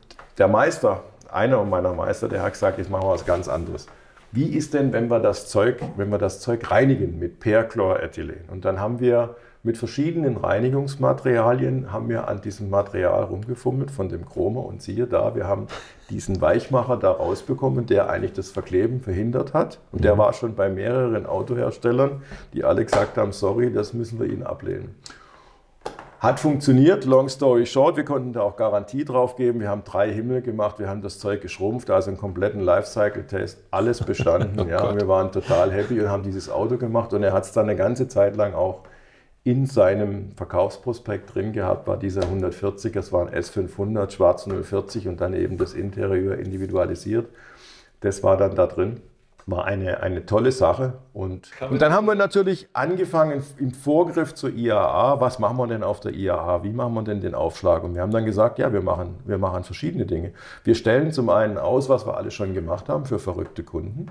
der Meister, einer meiner Meister, der hat gesagt, jetzt machen wir was ganz anderes. Wie ist denn, wenn wir das Zeug, wenn wir das Zeug reinigen mit Perchlorethylen? Und dann haben wir mit verschiedenen Reinigungsmaterialien haben wir an diesem Material rumgefummelt von dem Chromer und siehe da, wir haben diesen Weichmacher da rausbekommen, der eigentlich das Verkleben verhindert hat. Und der mhm. war schon bei mehreren Autoherstellern, die alle gesagt haben, sorry, das müssen wir Ihnen ablehnen. Hat funktioniert, long story short. Wir konnten da auch Garantie drauf geben. Wir haben drei Himmel gemacht, wir haben das Zeug geschrumpft, also einen kompletten Lifecycle-Test, alles [LAUGHS] bestanden. oh ja, wir waren total happy und haben dieses Auto gemacht. Und er hat es dann eine ganze Zeit lang auch in seinem Verkaufsprospekt drin gehabt, war dieser 140, das war ein S500, schwarz 040 und dann eben das Interieur individualisiert. Das war dann da drin war eine, eine tolle Sache. Und, und dann haben wir natürlich angefangen im Vorgriff zur IAA, was machen wir denn auf der IAA, wie machen wir denn den Aufschlag? Und wir haben dann gesagt, ja, wir machen, wir machen verschiedene Dinge. Wir stellen zum einen aus, was wir alle schon gemacht haben für verrückte Kunden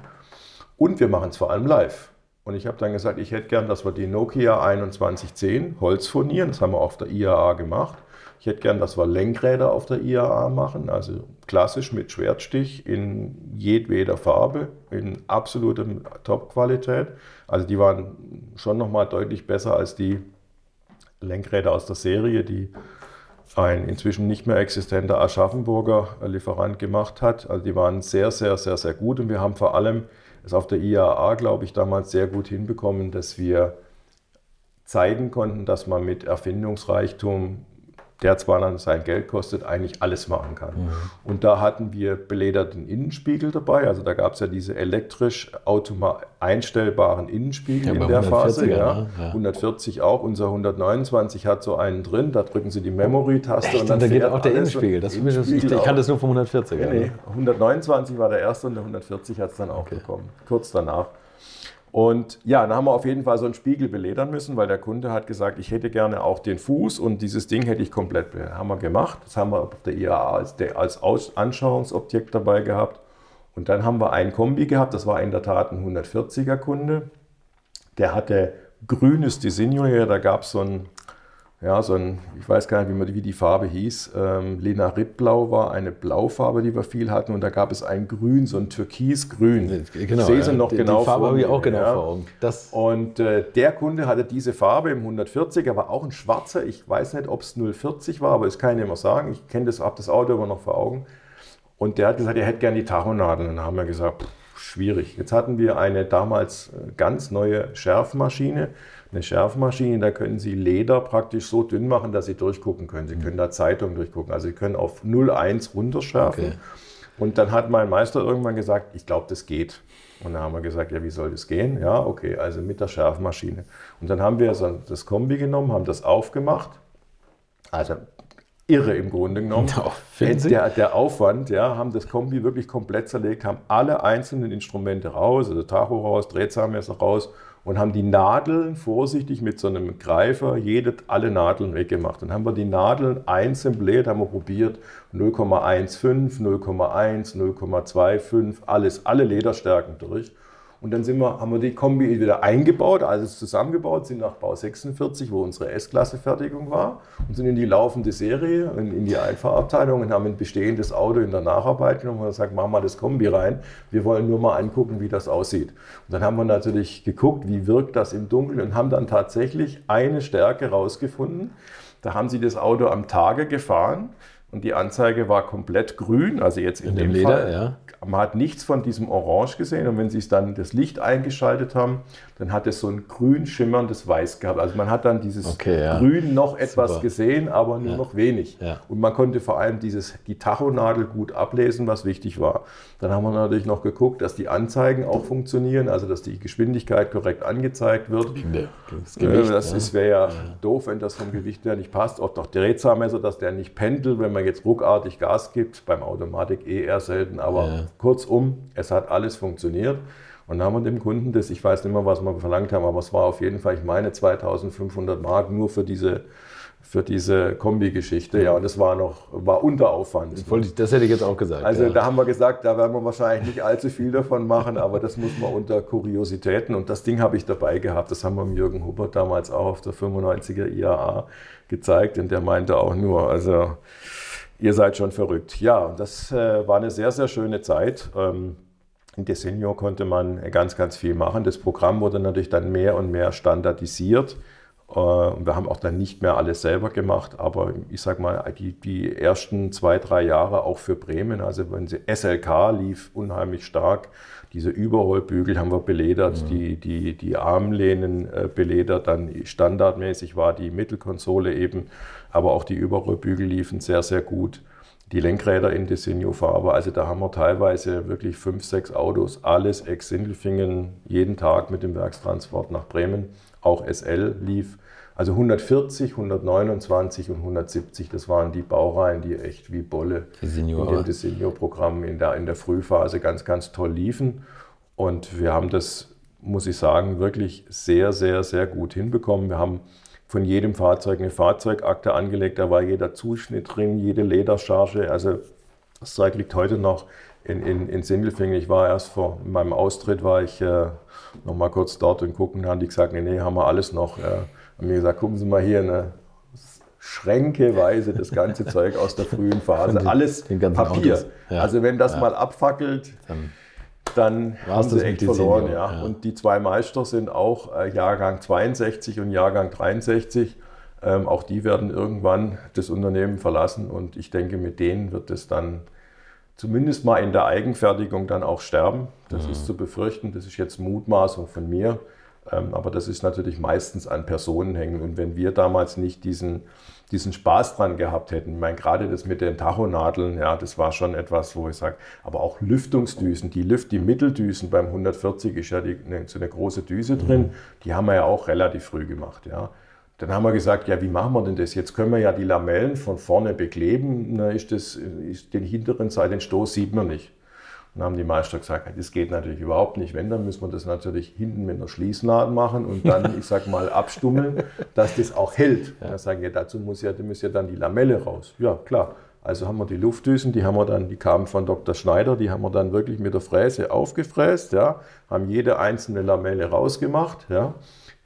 und wir machen es vor allem live. Und ich habe dann gesagt, ich hätte gern, dass wir die Nokia 2110 Holz furnieren, das haben wir auf der IAA gemacht. Ich hätte gern, dass wir Lenkräder auf der IAA machen, also klassisch mit Schwertstich in jedweder Farbe, in absoluter Top-Qualität. Also die waren schon nochmal deutlich besser als die Lenkräder aus der Serie, die ein inzwischen nicht mehr existenter Aschaffenburger Lieferant gemacht hat. Also die waren sehr, sehr, sehr, sehr gut und wir haben vor allem es auf der IAA, glaube ich, damals sehr gut hinbekommen, dass wir zeigen konnten, dass man mit Erfindungsreichtum der zwar dann sein Geld kostet, eigentlich alles machen kann. Mhm. Und da hatten wir belederten Innenspiegel dabei. Also da gab es ja diese elektrisch einstellbaren Innenspiegel ja, in der Phase. Ja. ja. 140 auch. Unser 129 hat so einen drin. Da drücken Sie die Memory-Taste
und dann da geht auch der Innenspiegel. Das Innenspiegel ich, ich kannte es nur vom 140er.
Nee, nee, 129 war der erste und der 140 hat es dann auch okay. bekommen. Kurz danach. Und ja, dann haben wir auf jeden Fall so einen Spiegel beledern müssen, weil der Kunde hat gesagt, ich hätte gerne auch den Fuß und dieses Ding hätte ich komplett beledert. Haben wir gemacht. Das haben wir auf der IAA als, als Anschauungsobjekt dabei gehabt. Und dann haben wir ein Kombi gehabt, das war in der Tat ein 140er Kunde. Der hatte grünes Designier, da gab es so ein ja, so ein, ich weiß gar nicht, wie, man, wie die Farbe hieß. Ähm, Lena Rittblau war eine Blaufarbe, die wir viel hatten. Und da gab es ein Grün, so ein Türkisgrün.
Genau, ich sehe sie ja. noch die, genau
Die Farbe habe ich auch genau ja. vor Augen. Das und äh, der Kunde hatte diese Farbe im 140, aber auch ein schwarzer. Ich weiß nicht, ob es 040 war, aber das kann ich mehr sagen. Ich kenne das, habe das Auto immer noch vor Augen. Und der hat gesagt, er hätte gerne die Tachonadeln. Und dann haben wir gesagt, pff, schwierig. Jetzt hatten wir eine damals äh, ganz neue Schärfmaschine eine Schärfmaschine, da können Sie Leder praktisch so dünn machen, dass Sie durchgucken können. Sie können da Zeitungen durchgucken. Also Sie können auf 0,1 runterschärfen. Okay. Und dann hat mein Meister irgendwann gesagt, ich glaube, das geht. Und dann haben wir gesagt, ja, wie soll das gehen? Ja, okay, also mit der Schärfmaschine. Und dann haben wir das Kombi genommen, haben das aufgemacht. Also irre im Grunde genommen. [LAUGHS]
Ja,
der, der, Aufwand, ja, haben das Kombi wirklich komplett zerlegt, haben alle einzelnen Instrumente raus, also Tacho raus, Drehzahlmesser raus und haben die Nadeln vorsichtig mit so einem Greifer jede, alle Nadeln weggemacht. Dann haben wir die Nadeln einzeln bläht, haben wir probiert 0,15, 0,1, 0,25, alles, alle Lederstärken durch. Und dann sind wir, haben wir die Kombi wieder eingebaut, alles zusammengebaut, sind nach Bau 46, wo unsere S-Klasse-Fertigung war, und sind in die laufende Serie, in, in die Einfahrabteilung und haben ein bestehendes Auto in der Nacharbeit genommen und gesagt, mach mal das Kombi rein. Wir wollen nur mal angucken, wie das aussieht. Und dann haben wir natürlich geguckt, wie wirkt das im Dunkeln und haben dann tatsächlich eine Stärke rausgefunden. Da haben sie das Auto am Tage gefahren und die Anzeige war komplett grün, also jetzt in, in dem, dem Leder, Fall. Ja. Man hat nichts von diesem Orange gesehen und wenn Sie es dann das Licht eingeschaltet haben, dann hat es so ein grün schimmerndes Weiß gehabt. Also man hat dann dieses okay, ja. Grün noch etwas Super. gesehen, aber nur ja. noch wenig. Ja. Und man konnte vor allem dieses, die Tachonadel gut ablesen, was wichtig war. Dann haben wir natürlich noch geguckt, dass die Anzeigen auch funktionieren, also dass die Geschwindigkeit korrekt angezeigt wird. Das, Gewicht, das wäre ja, doof, wenn das vom Gewicht her nicht passt. Auch doch Drehzahlmesser, dass der nicht pendelt, wenn man jetzt ruckartig Gas gibt. Beim Automatik eh eher selten, aber kurzum, es hat alles funktioniert. Und dann haben wir dem Kunden das, ich weiß nicht mehr, was wir verlangt haben, aber es war auf jeden Fall, ich meine, 2500 Mark nur für diese, für diese Kombi-Geschichte. Ja, und das war noch, war Unteraufwand.
Das, das hätte ich jetzt auch gesagt.
Also ja. da haben wir gesagt, da werden wir wahrscheinlich nicht allzu viel davon machen, aber das muss man unter Kuriositäten. Und das Ding habe ich dabei gehabt. Das haben wir Jürgen Hubbert damals auch auf der 95er IAA gezeigt. Und der meinte auch nur, also ihr seid schon verrückt. Ja, das äh, war eine sehr, sehr schöne Zeit. Ähm, in Desenio konnte man ganz, ganz viel machen. Das Programm wurde natürlich dann mehr und mehr standardisiert. Äh, wir haben auch dann nicht mehr alles selber gemacht, aber ich sage mal, die, die ersten zwei, drei Jahre auch für Bremen, also wenn sie SLK lief unheimlich stark, diese Überrollbügel haben wir beledert, mhm. die, die, die Armlehnen äh, beledert, dann standardmäßig war die Mittelkonsole eben, aber auch die Überrollbügel liefen sehr, sehr gut die Lenkräder in Designo-Farbe. Also da haben wir teilweise wirklich fünf, sechs Autos, alles ex-Sindelfingen, jeden Tag mit dem Werkstransport nach Bremen. Auch SL lief. Also 140, 129 und 170, das waren die Baureihen, die echt wie Bolle
Designo,
in dem Designo-Programm in der, in der Frühphase ganz, ganz toll liefen. Und wir haben das, muss ich sagen, wirklich sehr, sehr, sehr gut hinbekommen. Wir haben von jedem Fahrzeug eine Fahrzeugakte angelegt. Da war jeder Zuschnitt drin, jede Ledercharge. Also das Zeug liegt heute noch in, in, in Sindelfingen. Ich war erst vor meinem Austritt, war ich äh, noch mal kurz dort und gucken. haben die gesagt, nee, nee, haben wir alles noch. Äh, haben mir gesagt, gucken Sie mal hier, ne, schränkeweise das ganze Zeug aus der frühen Phase. Alles Papier. Ja. Also wenn das ja. mal abfackelt, dann dann haben sie echt verloren. Ja. ja. Und die zwei Meister sind auch äh, Jahrgang 62 und Jahrgang 63. Ähm, auch die werden irgendwann das Unternehmen verlassen und ich denke, mit denen wird es dann zumindest mal in der Eigenfertigung dann auch sterben. Das mhm. ist zu befürchten, das ist jetzt Mutmaßung von mir. Ähm, aber das ist natürlich meistens an Personen hängen. Und wenn wir damals nicht diesen, diesen Spaß dran gehabt hätten, ich meine, gerade das mit den Tachonadeln, ja, das war schon etwas, wo ich sage, aber auch Lüftungsdüsen, die Lüft, die Mitteldüsen beim 140 ist ja die, eine, so eine große Düse drin, die haben wir ja auch relativ früh gemacht, ja. Dann haben wir gesagt, ja, wie machen wir denn das? Jetzt können wir ja die Lamellen von vorne bekleben, na, ist das, ist den hinteren Seite, den Stoß sieht man nicht. Dann haben die Meister gesagt, das geht natürlich überhaupt nicht. Wenn, dann müssen wir das natürlich hinten mit einer Schließnaht machen und dann, ich sag mal, abstummeln, dass das auch hält. Ja. Dann sagen wir, dazu muss ja, muss ja dann die Lamelle raus. Ja, klar. Also haben wir die Luftdüsen, die haben wir dann, die kamen von Dr. Schneider, die haben wir dann wirklich mit der Fräse aufgefräst, ja, haben jede einzelne Lamelle rausgemacht, ja,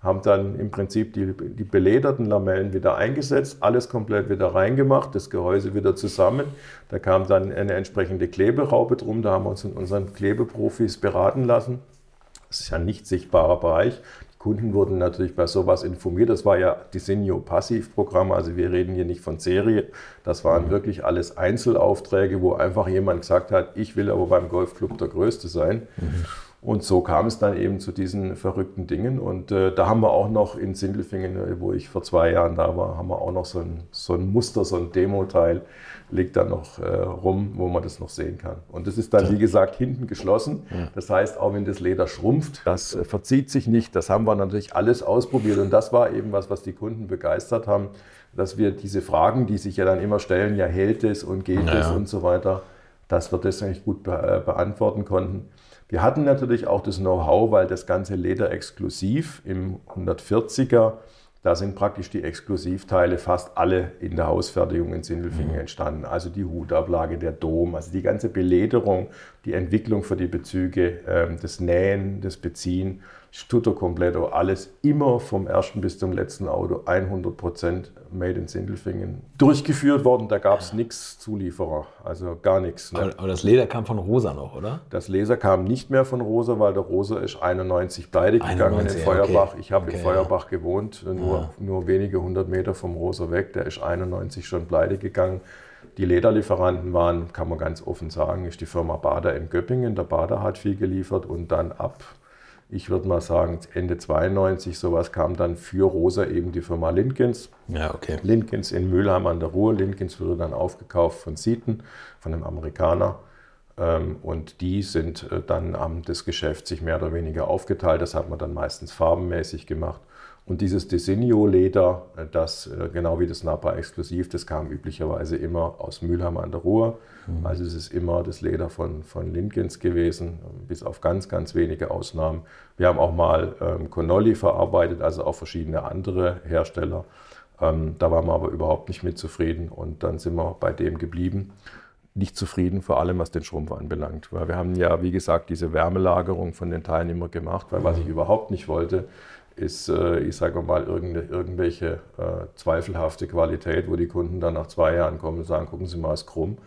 haben dann im Prinzip die, die belederten Lamellen wieder eingesetzt, alles komplett wieder reingemacht, das Gehäuse wieder zusammen. Da kam dann eine entsprechende Kleberaube drum, da haben wir uns in unseren Klebeprofis beraten lassen. Das ist ja ein nicht sichtbarer Bereich. Die Kunden wurden natürlich bei sowas informiert. Das war ja Desenio Passivprogramm, also wir reden hier nicht von Serie. Das waren mhm. wirklich alles Einzelaufträge, wo einfach jemand gesagt hat, ich will aber beim Golfclub der Größte sein. Mhm. Und so kam es dann eben zu diesen verrückten Dingen. Und äh, da haben wir auch noch in Sindelfingen, äh, wo ich vor zwei Jahren da war, haben wir auch noch so ein, so ein Muster, so ein Demo-Teil, liegt da noch äh, rum, wo man das noch sehen kann. Und das ist dann, wie gesagt, hinten geschlossen. Das heißt, auch wenn das Leder schrumpft, das äh, verzieht sich nicht. Das haben wir natürlich alles ausprobiert. Und das war eben was, was die Kunden begeistert haben, dass wir diese Fragen, die sich ja dann immer stellen, ja hält es und geht naja. es und so weiter, dass wir das eigentlich gut be äh, beantworten konnten. Wir hatten natürlich auch das Know-how, weil das ganze Leder exklusiv im 140er, da sind praktisch die Exklusivteile fast alle in der Hausfertigung in Sindelfingen mhm. entstanden. Also die Hutablage, der Dom, also die ganze Belederung, die Entwicklung für die Bezüge, ähm, das Nähen, das Beziehen tutto completo, alles immer vom ersten bis zum letzten Auto 100% made in Sindelfingen durchgeführt worden. Da gab es nichts Zulieferer, also gar nichts.
Ne? Aber, aber, das Leder kam von Rosa noch, oder?
Das Leder kam nicht mehr von Rosa, weil der Rosa ist 91 pleite gegangen 91, in Feuerbach. Okay. Ich habe okay, in Feuerbach ja. gewohnt, nur, ja. nur wenige hundert Meter vom Rosa weg. Der ist 91 schon pleite gegangen. Die Lederlieferanten waren, kann man ganz offen sagen, ist die Firma Bader in Göppingen. Der Bader hat viel geliefert und dann ab ich würde mal sagen, Ende 92, sowas kam dann für Rosa eben die Firma Linkens.
Ja, okay.
Linkens in Mülheim an der Ruhr. Linkens wurde dann aufgekauft von Seaton, von einem Amerikaner. Ähm, und die sind äh, dann am das Geschäft sich mehr oder weniger aufgeteilt. Das hat man dann meistens farbenmäßig gemacht. Und dieses Desenio-Leder, äh, das äh, genau wie das Napa Exklusiv, das kam üblicherweise immer aus Mülheim an der Ruhr. Mhm. Also es ist immer das Leder von, von Linkens gewesen, bis auf ganz, ganz wenige Ausnahmen. Wir haben auch mal ähm, Connolly verarbeitet, also auch verschiedene andere Hersteller. Ähm, da waren wir aber überhaupt nicht mit zufrieden und dann sind wir bei dem geblieben. Nicht zufrieden, vor allem was den Schrumpf anbelangt. Weil wir haben ja, wie gesagt, diese Wärmelagerung von den Teilen immer gemacht, weil was ich überhaupt nicht wollte, ist, äh, ich sage mal, irgendwelche äh, zweifelhafte Qualität, wo die Kunden dann nach zwei Jahren kommen und sagen, gucken Sie mal, ist krumm.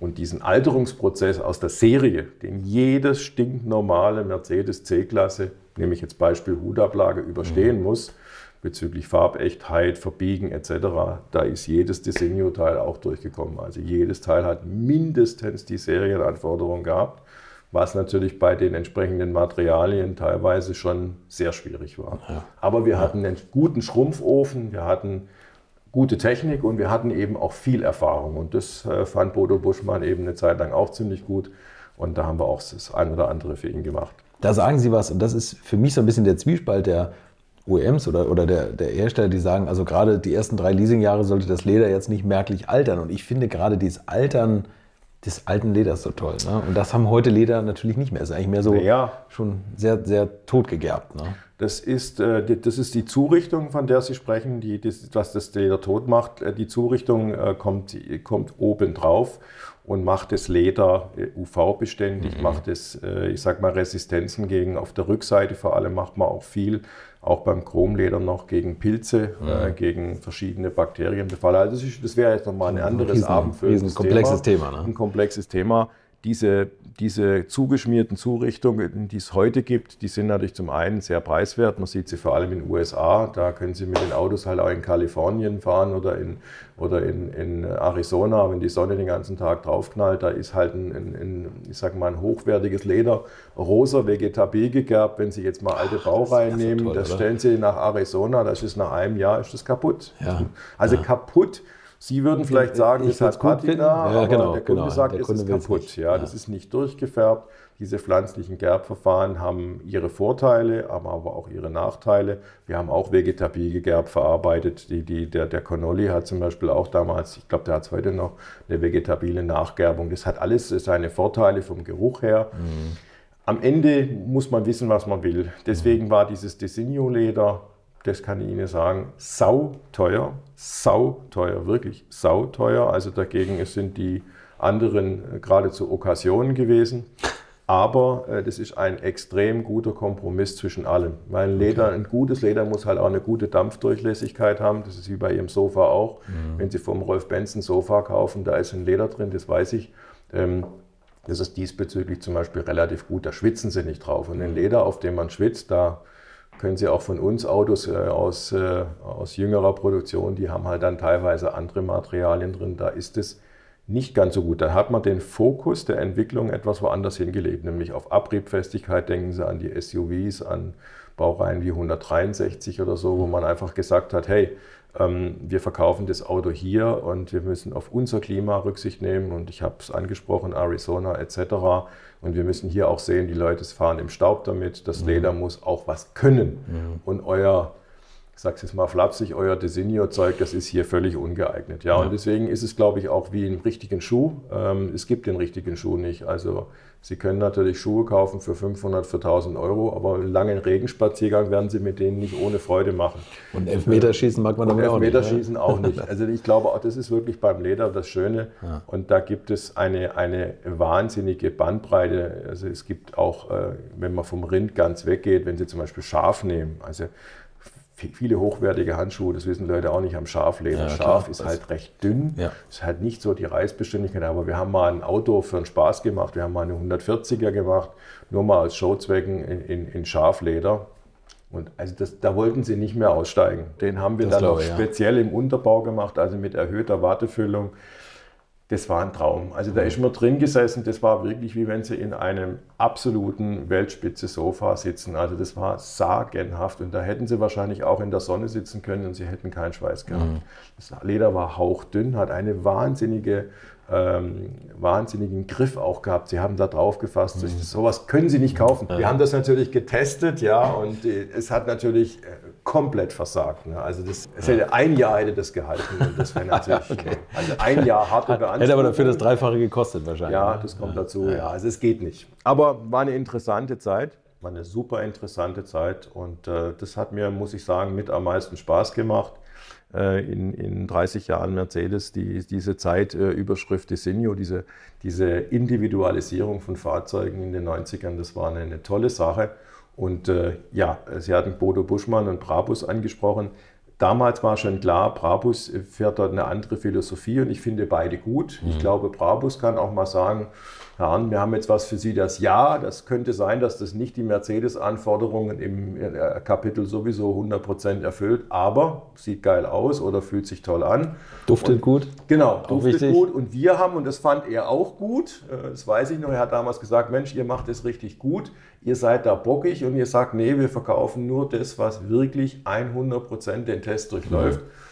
Und diesen Alterungsprozess aus der Serie, den jedes stinknormale Mercedes C-Klasse, nehme ich jetzt Beispiel Hutablage, überstehen mhm. muss, bezüglich Farbechtheit, Verbiegen etc., da ist jedes Desenio-Teil auch durchgekommen. Also jedes Teil hat mindestens die Serienanforderung gehabt was natürlich bei den entsprechenden Materialien teilweise schon sehr schwierig war. Ja. Aber wir hatten einen guten Schrumpfofen, wir hatten gute Technik und wir hatten eben auch viel Erfahrung. Und das äh, fand Bodo Buschmann eben eine Zeit lang auch ziemlich gut. Und da haben wir auch das ein oder andere für ihn gemacht.
Da sagen Sie was, und das ist für mich so ein bisschen der Zwiespalt der OEMs oder, oder der, der Hersteller, die sagen, also gerade die ersten drei Leasingjahre sollte das Leder jetzt nicht merklich altern. Und ich finde gerade dieses Altern des alten Leders so toll. Ne? Und das haben heute Leder natürlich nicht mehr. Das ist eigentlich mehr so ja. schon sehr, sehr totgegerbt. Ne?
Das ist, äh, das ist die Zurichtung, von der Sie sprechen, die, das, was das Leder tot macht. Äh, die Zurichtung äh, kommt, kommt oben drauf und macht das Leder UV-beständig, mhm. macht es, ich sag mal, Resistenzen gegen, auf der Rückseite vor allem macht man auch viel auch beim Chromleder noch gegen Pilze, mhm. äh, gegen verschiedene Bakterienbefall. Also das, das wäre jetzt nochmal ein anderes
Riesen, Abend für ein
komplexes
Thema. Thema
ne? Ein komplexes Thema. Diese, diese zugeschmierten Zurichtungen, die es heute gibt, die sind natürlich zum einen sehr preiswert. Man sieht sie vor allem in den USA. Da können Sie mit den Autos halt auch in Kalifornien fahren oder in, oder in, in Arizona, wenn die Sonne den ganzen Tag draufknallt. Da ist halt ein, ein, ein ich sag mal, ein hochwertiges Leder, rosa Vegetabil gegerbt. Wenn Sie jetzt mal alte Baureihen nehmen, toll, das stellen Sie nach Arizona, das ist nach einem Jahr ist das kaputt. Ja. Also ja. kaputt Sie würden vielleicht sagen, es hat Patina, ja, genau, der Kunde genau. sagt, der es Kunde ist kaputt. Ja, ja, Das ist nicht durchgefärbt. Diese pflanzlichen Gerbverfahren haben ihre Vorteile, aber auch ihre Nachteile. Wir haben auch vegetabil gegerbt verarbeitet. Die, die, der, der Connolly hat zum Beispiel auch damals, ich glaube, der hat es heute noch, eine vegetabile Nachgerbung. Das hat alles seine Vorteile vom Geruch her. Mhm. Am Ende muss man wissen, was man will. Deswegen mhm. war dieses Designo-Leder das kann ich Ihnen sagen, sau teuer, sau teuer, wirklich sau teuer. Also dagegen sind die anderen geradezu Okkasionen gewesen. Aber äh, das ist ein extrem guter Kompromiss zwischen allem. Weil ein Leder, ein gutes Leder muss halt auch eine gute Dampfdurchlässigkeit haben. Das ist wie bei Ihrem Sofa auch. Mhm. Wenn Sie vom Rolf Benson Sofa kaufen, da ist ein Leder drin, das weiß ich. Ähm, das ist diesbezüglich zum Beispiel relativ gut. Da schwitzen Sie nicht drauf. Und ein mhm. Leder, auf dem man schwitzt, da können Sie auch von uns Autos äh, aus, äh, aus jüngerer Produktion, die haben halt dann teilweise andere Materialien drin. Da ist es nicht ganz so gut. Da hat man den Fokus der Entwicklung etwas woanders hingelegt, nämlich auf Abriebfestigkeit. Denken Sie an die SUVs, an Baureihen wie 163 oder so, wo man einfach gesagt hat, hey, wir verkaufen das Auto hier und wir müssen auf unser Klima Rücksicht nehmen. Und ich habe es angesprochen, Arizona etc. Und wir müssen hier auch sehen, die Leute fahren im Staub damit. Das mhm. Leder muss auch was können. Mhm. Und euer, ich sage es jetzt mal flapsig, euer Designo-Zeug, das ist hier völlig ungeeignet. Ja, ja, und deswegen ist es, glaube ich, auch wie im richtigen Schuh. Ähm, es gibt den richtigen Schuh nicht. Also Sie können natürlich Schuhe kaufen für 500, für 1000 Euro, aber einen langen Regenspaziergang werden Sie mit denen nicht ohne Freude machen.
Und Elfmeterschießen mag man damit
auch nicht. Elfmeterschießen auch nicht. [LAUGHS] Also ich glaube, auch das ist wirklich beim Leder das Schöne. Ja. Und da gibt es eine, eine wahnsinnige Bandbreite. Also es gibt auch, äh, wenn man vom Rind ganz weggeht, wenn Sie zum Beispiel Schaf nehmen, also viele hochwertige Handschuhe, das wissen Leute auch nicht, am Schafleder. Ja, Schaf ist halt recht dünn, ja. ist halt nicht so die Reißbeständigkeit, aber wir haben mal ein Auto für einen Spaß gemacht, wir haben mal eine 140er gemacht, nur mal als Showzwecken in, in, in Schafleder. Und also das, da wollten sie nicht mehr aussteigen. Den haben wir das dann noch speziell ja. im Unterbau gemacht, also mit erhöhter Wartefüllung das war ein Traum. Also da ist man drin gesessen, das war wirklich wie wenn sie in einem absoluten Weltspitze-Sofa sitzen. Also das war sagenhaft und da hätten sie wahrscheinlich auch in der Sonne sitzen können und sie hätten keinen Schweiß gehabt. Mhm. Das Leder war hauchdünn, hat eine wahnsinnige ähm, wahnsinnigen Griff auch gehabt. Sie haben da drauf gefasst. Mhm. Sowas können Sie nicht kaufen. Wir haben das natürlich getestet, ja, und äh, es hat natürlich äh, komplett versagt. Ne? Also das, hätte ein Jahr hätte das gehalten und das wäre [LAUGHS] natürlich okay. also ein Jahr harte
Beanspruchung. Hätte aber dafür das Dreifache gekostet wahrscheinlich.
Ja, das kommt dazu. Ja, also es geht nicht. Aber war eine interessante Zeit. War eine super interessante Zeit und äh, das hat mir, muss ich sagen, mit am meisten Spaß gemacht. Äh, in, in 30 Jahren Mercedes die, diese Zeitüberschrift Designo, diese, diese Individualisierung von Fahrzeugen in den 90ern, das war eine, eine tolle Sache. Und äh, ja, Sie hatten Bodo Buschmann und Brabus angesprochen. Damals war schon klar, Brabus fährt dort eine andere Philosophie und ich finde beide gut. Mhm. Ich glaube, Brabus kann auch mal sagen, Herr Arndt, wir haben jetzt was für Sie das Ja. Das könnte sein, dass das nicht die Mercedes-Anforderungen im äh, Kapitel sowieso 100% erfüllt, aber sieht geil aus oder fühlt sich toll an.
Duftet und, gut.
Genau, duftet wichtig. gut. Und wir haben, und das fand er auch gut, äh, das weiß ich noch, er hat damals gesagt, Mensch, ihr macht es richtig gut, ihr seid da bockig und ihr sagt, nee, wir verkaufen nur das, was wirklich 100% den Test durchläuft. Mhm.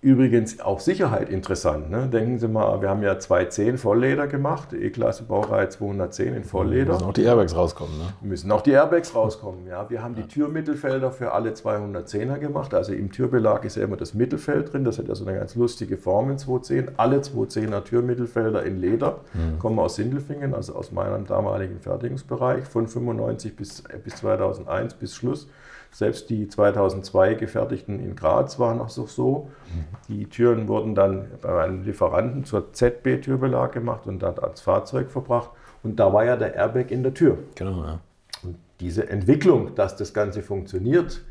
Übrigens auch Sicherheit interessant. Ne? Denken Sie mal, wir haben ja 210 Vollleder gemacht, E-Klasse Baureihe 210 in Vollleder.
Müssen auch die Airbags rauskommen. Ne?
Müssen auch die Airbags rauskommen. Ja, wir haben ja. die Türmittelfelder für alle 210er gemacht. Also im Türbelag ist ja immer das Mittelfeld drin. Das hat ja so eine ganz lustige Form in 210. Alle 210er Türmittelfelder in Leder mhm. kommen aus Sindelfingen, also aus meinem damaligen Fertigungsbereich von 95 bis, bis 2001 bis Schluss. Selbst die 2002 gefertigten in Graz waren noch so. Die Türen wurden dann bei einem Lieferanten zur ZB-Türbelag gemacht und dann ans Fahrzeug verbracht. Und da war ja der Airbag in der Tür.
Genau, ja.
Und diese Entwicklung, dass das Ganze funktioniert,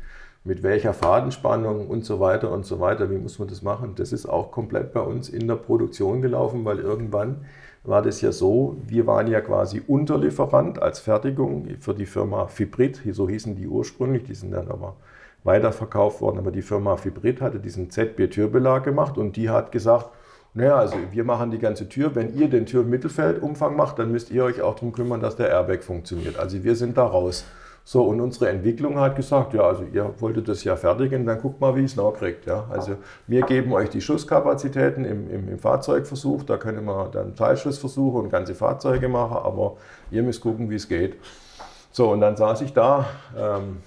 mit welcher Fadenspannung und so weiter und so weiter. Wie muss man das machen? Das ist auch komplett bei uns in der Produktion gelaufen, weil irgendwann war das ja so, wir waren ja quasi Unterlieferant als Fertigung für die Firma Fibrit, so hießen die ursprünglich, die sind dann aber weiterverkauft worden, aber die Firma Fibrit hatte diesen ZB-Türbelag gemacht und die hat gesagt, naja, also wir machen die ganze Tür. Wenn ihr den Türmittelfeldumfang macht, dann müsst ihr euch auch darum kümmern, dass der Airbag funktioniert. Also wir sind da raus. So, und unsere Entwicklung hat gesagt, ja, also ihr wolltet das ja fertigen, dann guckt mal, wie es noch kriegt. Ja. Also wir geben euch die Schusskapazitäten im, im, im Fahrzeugversuch, da können wir dann Teilschussversuche und ganze Fahrzeuge machen, aber ihr müsst gucken, wie es geht. So, und dann saß ich da ähm,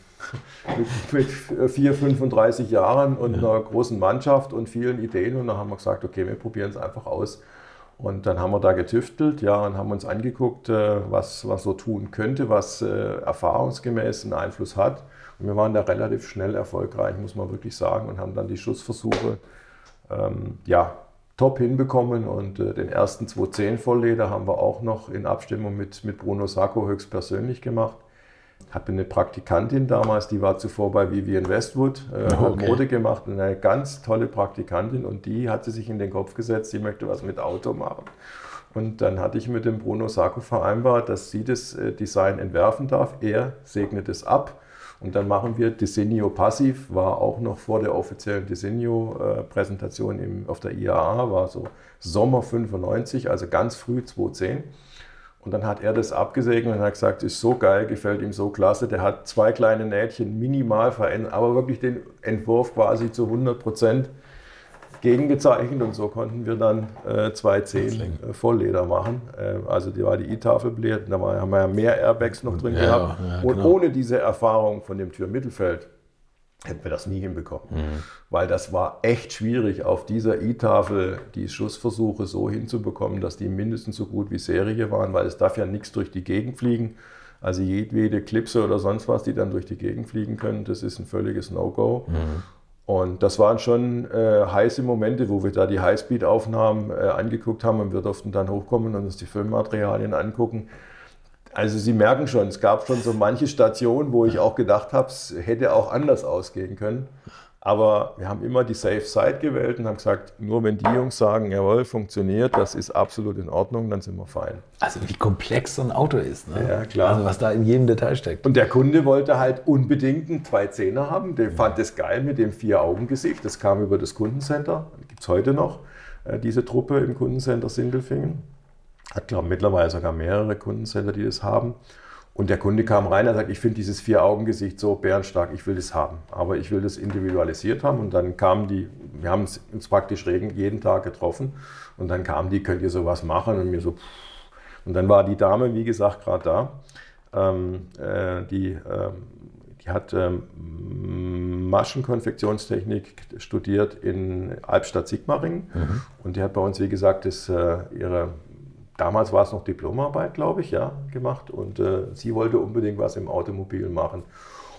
[LAUGHS] mit, mit 4, 35 Jahren und einer großen Mannschaft und vielen Ideen und dann haben wir gesagt, okay, wir probieren es einfach aus. Und dann haben wir da getüftelt, ja, und haben uns angeguckt, äh, was, was so tun könnte, was äh, erfahrungsgemäß einen Einfluss hat. Und wir waren da relativ schnell erfolgreich, muss man wirklich sagen, und haben dann die Schussversuche ähm, ja, top hinbekommen. Und äh, den ersten 210 Vollleder haben wir auch noch in Abstimmung mit, mit Bruno Sacco höchstpersönlich gemacht hatte eine Praktikantin damals, die war zuvor bei Vivian Westwood, äh, hat okay. Mode gemacht, eine ganz tolle Praktikantin und die hatte sich in den Kopf gesetzt, sie möchte was mit Auto machen. Und dann hatte ich mit dem Bruno Sacco vereinbart, dass sie das äh, Design entwerfen darf. Er segnet es ab. Und dann machen wir Desenio Passiv, war auch noch vor der offiziellen Desenio-Präsentation auf der IAA, war so Sommer 95, also ganz früh 2010. Und dann hat er das abgesegnet und hat gesagt, ist so geil, gefällt ihm so klasse. Der hat zwei kleine Nähtchen minimal verändert, aber wirklich den Entwurf quasi zu 100 Prozent gegengezeichnet und so konnten wir dann äh, zwei Zehen äh, Vollleder machen. Äh, also die war die E-Tafel bläht, da war, haben wir ja mehr Airbags noch drin ja, gehabt. Ja, und genau. ohne diese Erfahrung von dem Türmittelfeld hätten wir das nie hinbekommen. Mhm. Weil das war echt schwierig, auf dieser E-Tafel die Schussversuche so hinzubekommen, dass die mindestens so gut wie Serie waren, weil es darf ja nichts durch die Gegend fliegen. Also jedwede Klipse oder sonst was, die dann durch die Gegend fliegen können, das ist ein völliges No-Go. Mhm. Und das waren schon äh, heiße Momente, wo wir da die Highspeed-Aufnahmen äh, angeguckt haben und wir durften dann hochkommen und uns die Filmmaterialien angucken. Also Sie merken schon, es gab schon so manche Stationen, wo ich auch gedacht habe, es hätte auch anders ausgehen können. Aber wir haben immer die Safe Side gewählt und haben gesagt, nur wenn die Jungs sagen, jawohl, funktioniert, das ist absolut in Ordnung, dann sind wir fein.
Also wie komplex so ein Auto ist, ne?
Ja, klar.
Also was da in jedem Detail steckt.
Und der Kunde wollte halt unbedingt einen 210er haben, der fand das geil mit dem Vier-Augen-Gesicht. Das kam über das Kundencenter, gibt es heute noch, äh, diese Truppe im Kundencenter Sindelfingen. Hat, glaube ich, mittlerweile sogar mehrere Kundencenter, die das haben. Und der Kunde kam rein, er sagt, ich finde dieses Vier-Augen-Gesicht so bärenstark, ich will das haben. Aber ich will das individualisiert haben. Und dann kamen die, wir haben uns praktisch jeden Tag getroffen. Und dann kamen die, könnt ihr sowas machen? Und mir so, pff. und dann war die Dame, wie gesagt, gerade da. Ähm, äh, die, ähm, die hat ähm, Maschenkonfektionstechnik studiert in Albstadt-Sigmaringen. Mhm. Und die hat bei uns, wie gesagt, das, äh, ihre damals war es noch Diplomarbeit, glaube ich, ja, gemacht. Und äh, sie wollte unbedingt was im Automobil machen.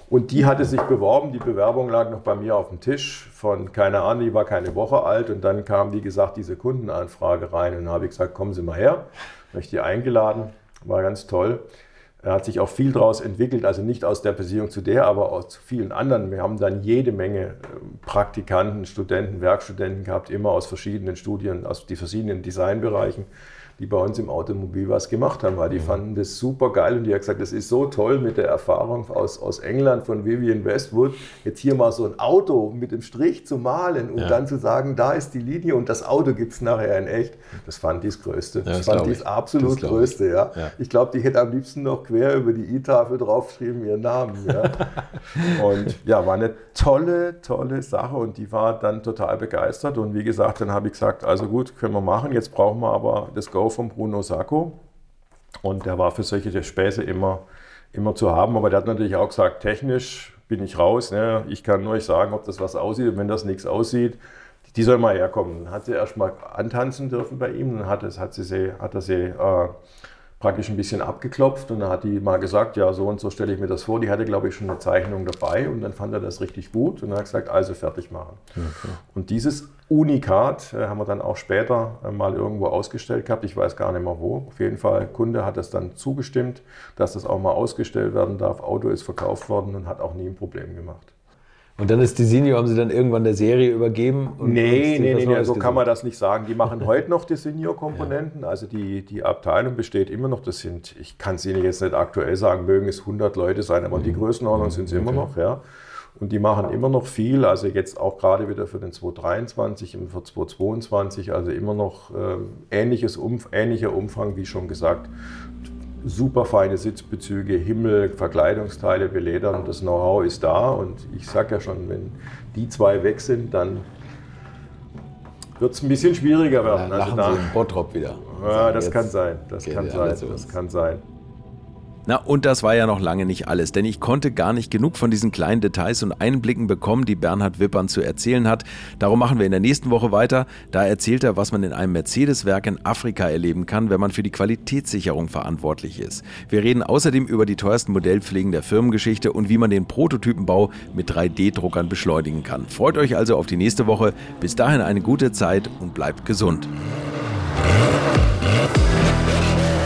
Und die hatte sich beworben, die Bewerbung lag noch bei mir auf dem Tisch von, keine Ahnung, die war keine Woche alt. Und dann kam, wie gesagt, diese Kundenanfrage rein. Und dann habe ich gesagt, kommen Sie mal her. Habe ich die eingeladen, war ganz toll. Er hat sich auch viel daraus entwickelt, also nicht aus der Beziehung zu der, aber aus vielen anderen. Wir haben dann jede Menge ähm, Praktikanten, Studenten, Werkstudenten gehabt, immer aus verschiedenen Studien, aus den verschiedenen Designbereichen die bei uns im Automobil was gemacht haben, weil die mhm. fanden das super geil und die haben gesagt, das ist so toll mit der Erfahrung aus, aus England von Vivian Westwood, jetzt hier mal so ein Auto mit dem Strich zu malen und ja. dann zu sagen, da ist die Linie und das Auto gibt es nachher in echt. Das fand ich das Größte. Ja, das, das fand ich das absolut das Größte. Ich. Ja. ja. Ich glaube, die hätte am liebsten noch quer über die E-Tafel draufgeschrieben, ihren Namen. Ja. [LAUGHS] und ja, war eine tolle, tolle Sache und die war dann total begeistert und wie gesagt, dann habe ich gesagt, also gut, können wir machen, jetzt brauchen wir aber das Go von Bruno Sacco. Und der war für solche Späße immer, immer zu haben. Aber der hat natürlich auch gesagt, technisch bin ich raus. Ne? Ich kann nur euch sagen, ob das was aussieht. Und wenn das nichts aussieht, die soll mal herkommen. Dann hat sie erst mal antanzen dürfen bei ihm. Dann hat, es, hat, sie, hat er sie äh, praktisch ein bisschen abgeklopft und dann hat die mal gesagt, ja, so und so stelle ich mir das vor. Die hatte, glaube ich, schon eine Zeichnung dabei und dann fand er das richtig gut und dann hat gesagt, also fertig machen. Okay. Und dieses Unikat äh, haben wir dann auch später äh, mal irgendwo ausgestellt gehabt. Ich weiß gar nicht mehr wo. Auf jeden Fall, der Kunde hat das dann zugestimmt, dass das auch mal ausgestellt werden darf. Auto ist verkauft worden und hat auch nie ein Problem gemacht.
Und dann ist die Senior, haben sie dann irgendwann der Serie übergeben? Und
nee, nee, nee, nee, so kann man das nicht sagen. Die machen heute [LAUGHS] noch die Senior-Komponenten. Ja. Also die, die Abteilung besteht immer noch. Das sind, ich kann es Ihnen jetzt nicht aktuell sagen, mögen es 100 Leute sein, aber mhm. die Größenordnung sind es okay. immer noch. Ja. Und die machen immer noch viel, also jetzt auch gerade wieder für den 2023 und für 2022, also immer noch äh, ähnliches Umf ähnlicher Umfang, wie schon gesagt. Super feine Sitzbezüge, Himmel, Verkleidungsteile, Beledern, das Know-how ist da. Und ich sage ja schon, wenn die zwei weg sind, dann wird es ein bisschen schwieriger werden.
Ja, also da, Bottrop wieder.
Ja, das kann sein. Das kann sein. Das kann sein.
Na, und das war ja noch lange nicht alles, denn ich konnte gar nicht genug von diesen kleinen Details und Einblicken bekommen, die Bernhard Wippern zu erzählen hat. Darum machen wir in der nächsten Woche weiter. Da erzählt er, was man in einem Mercedes-Werk in Afrika erleben kann, wenn man für die Qualitätssicherung verantwortlich ist. Wir reden außerdem über die teuersten Modellpflegen der Firmengeschichte und wie man den Prototypenbau mit 3D-Druckern beschleunigen kann. Freut euch also auf die nächste Woche. Bis dahin eine gute Zeit und bleibt gesund.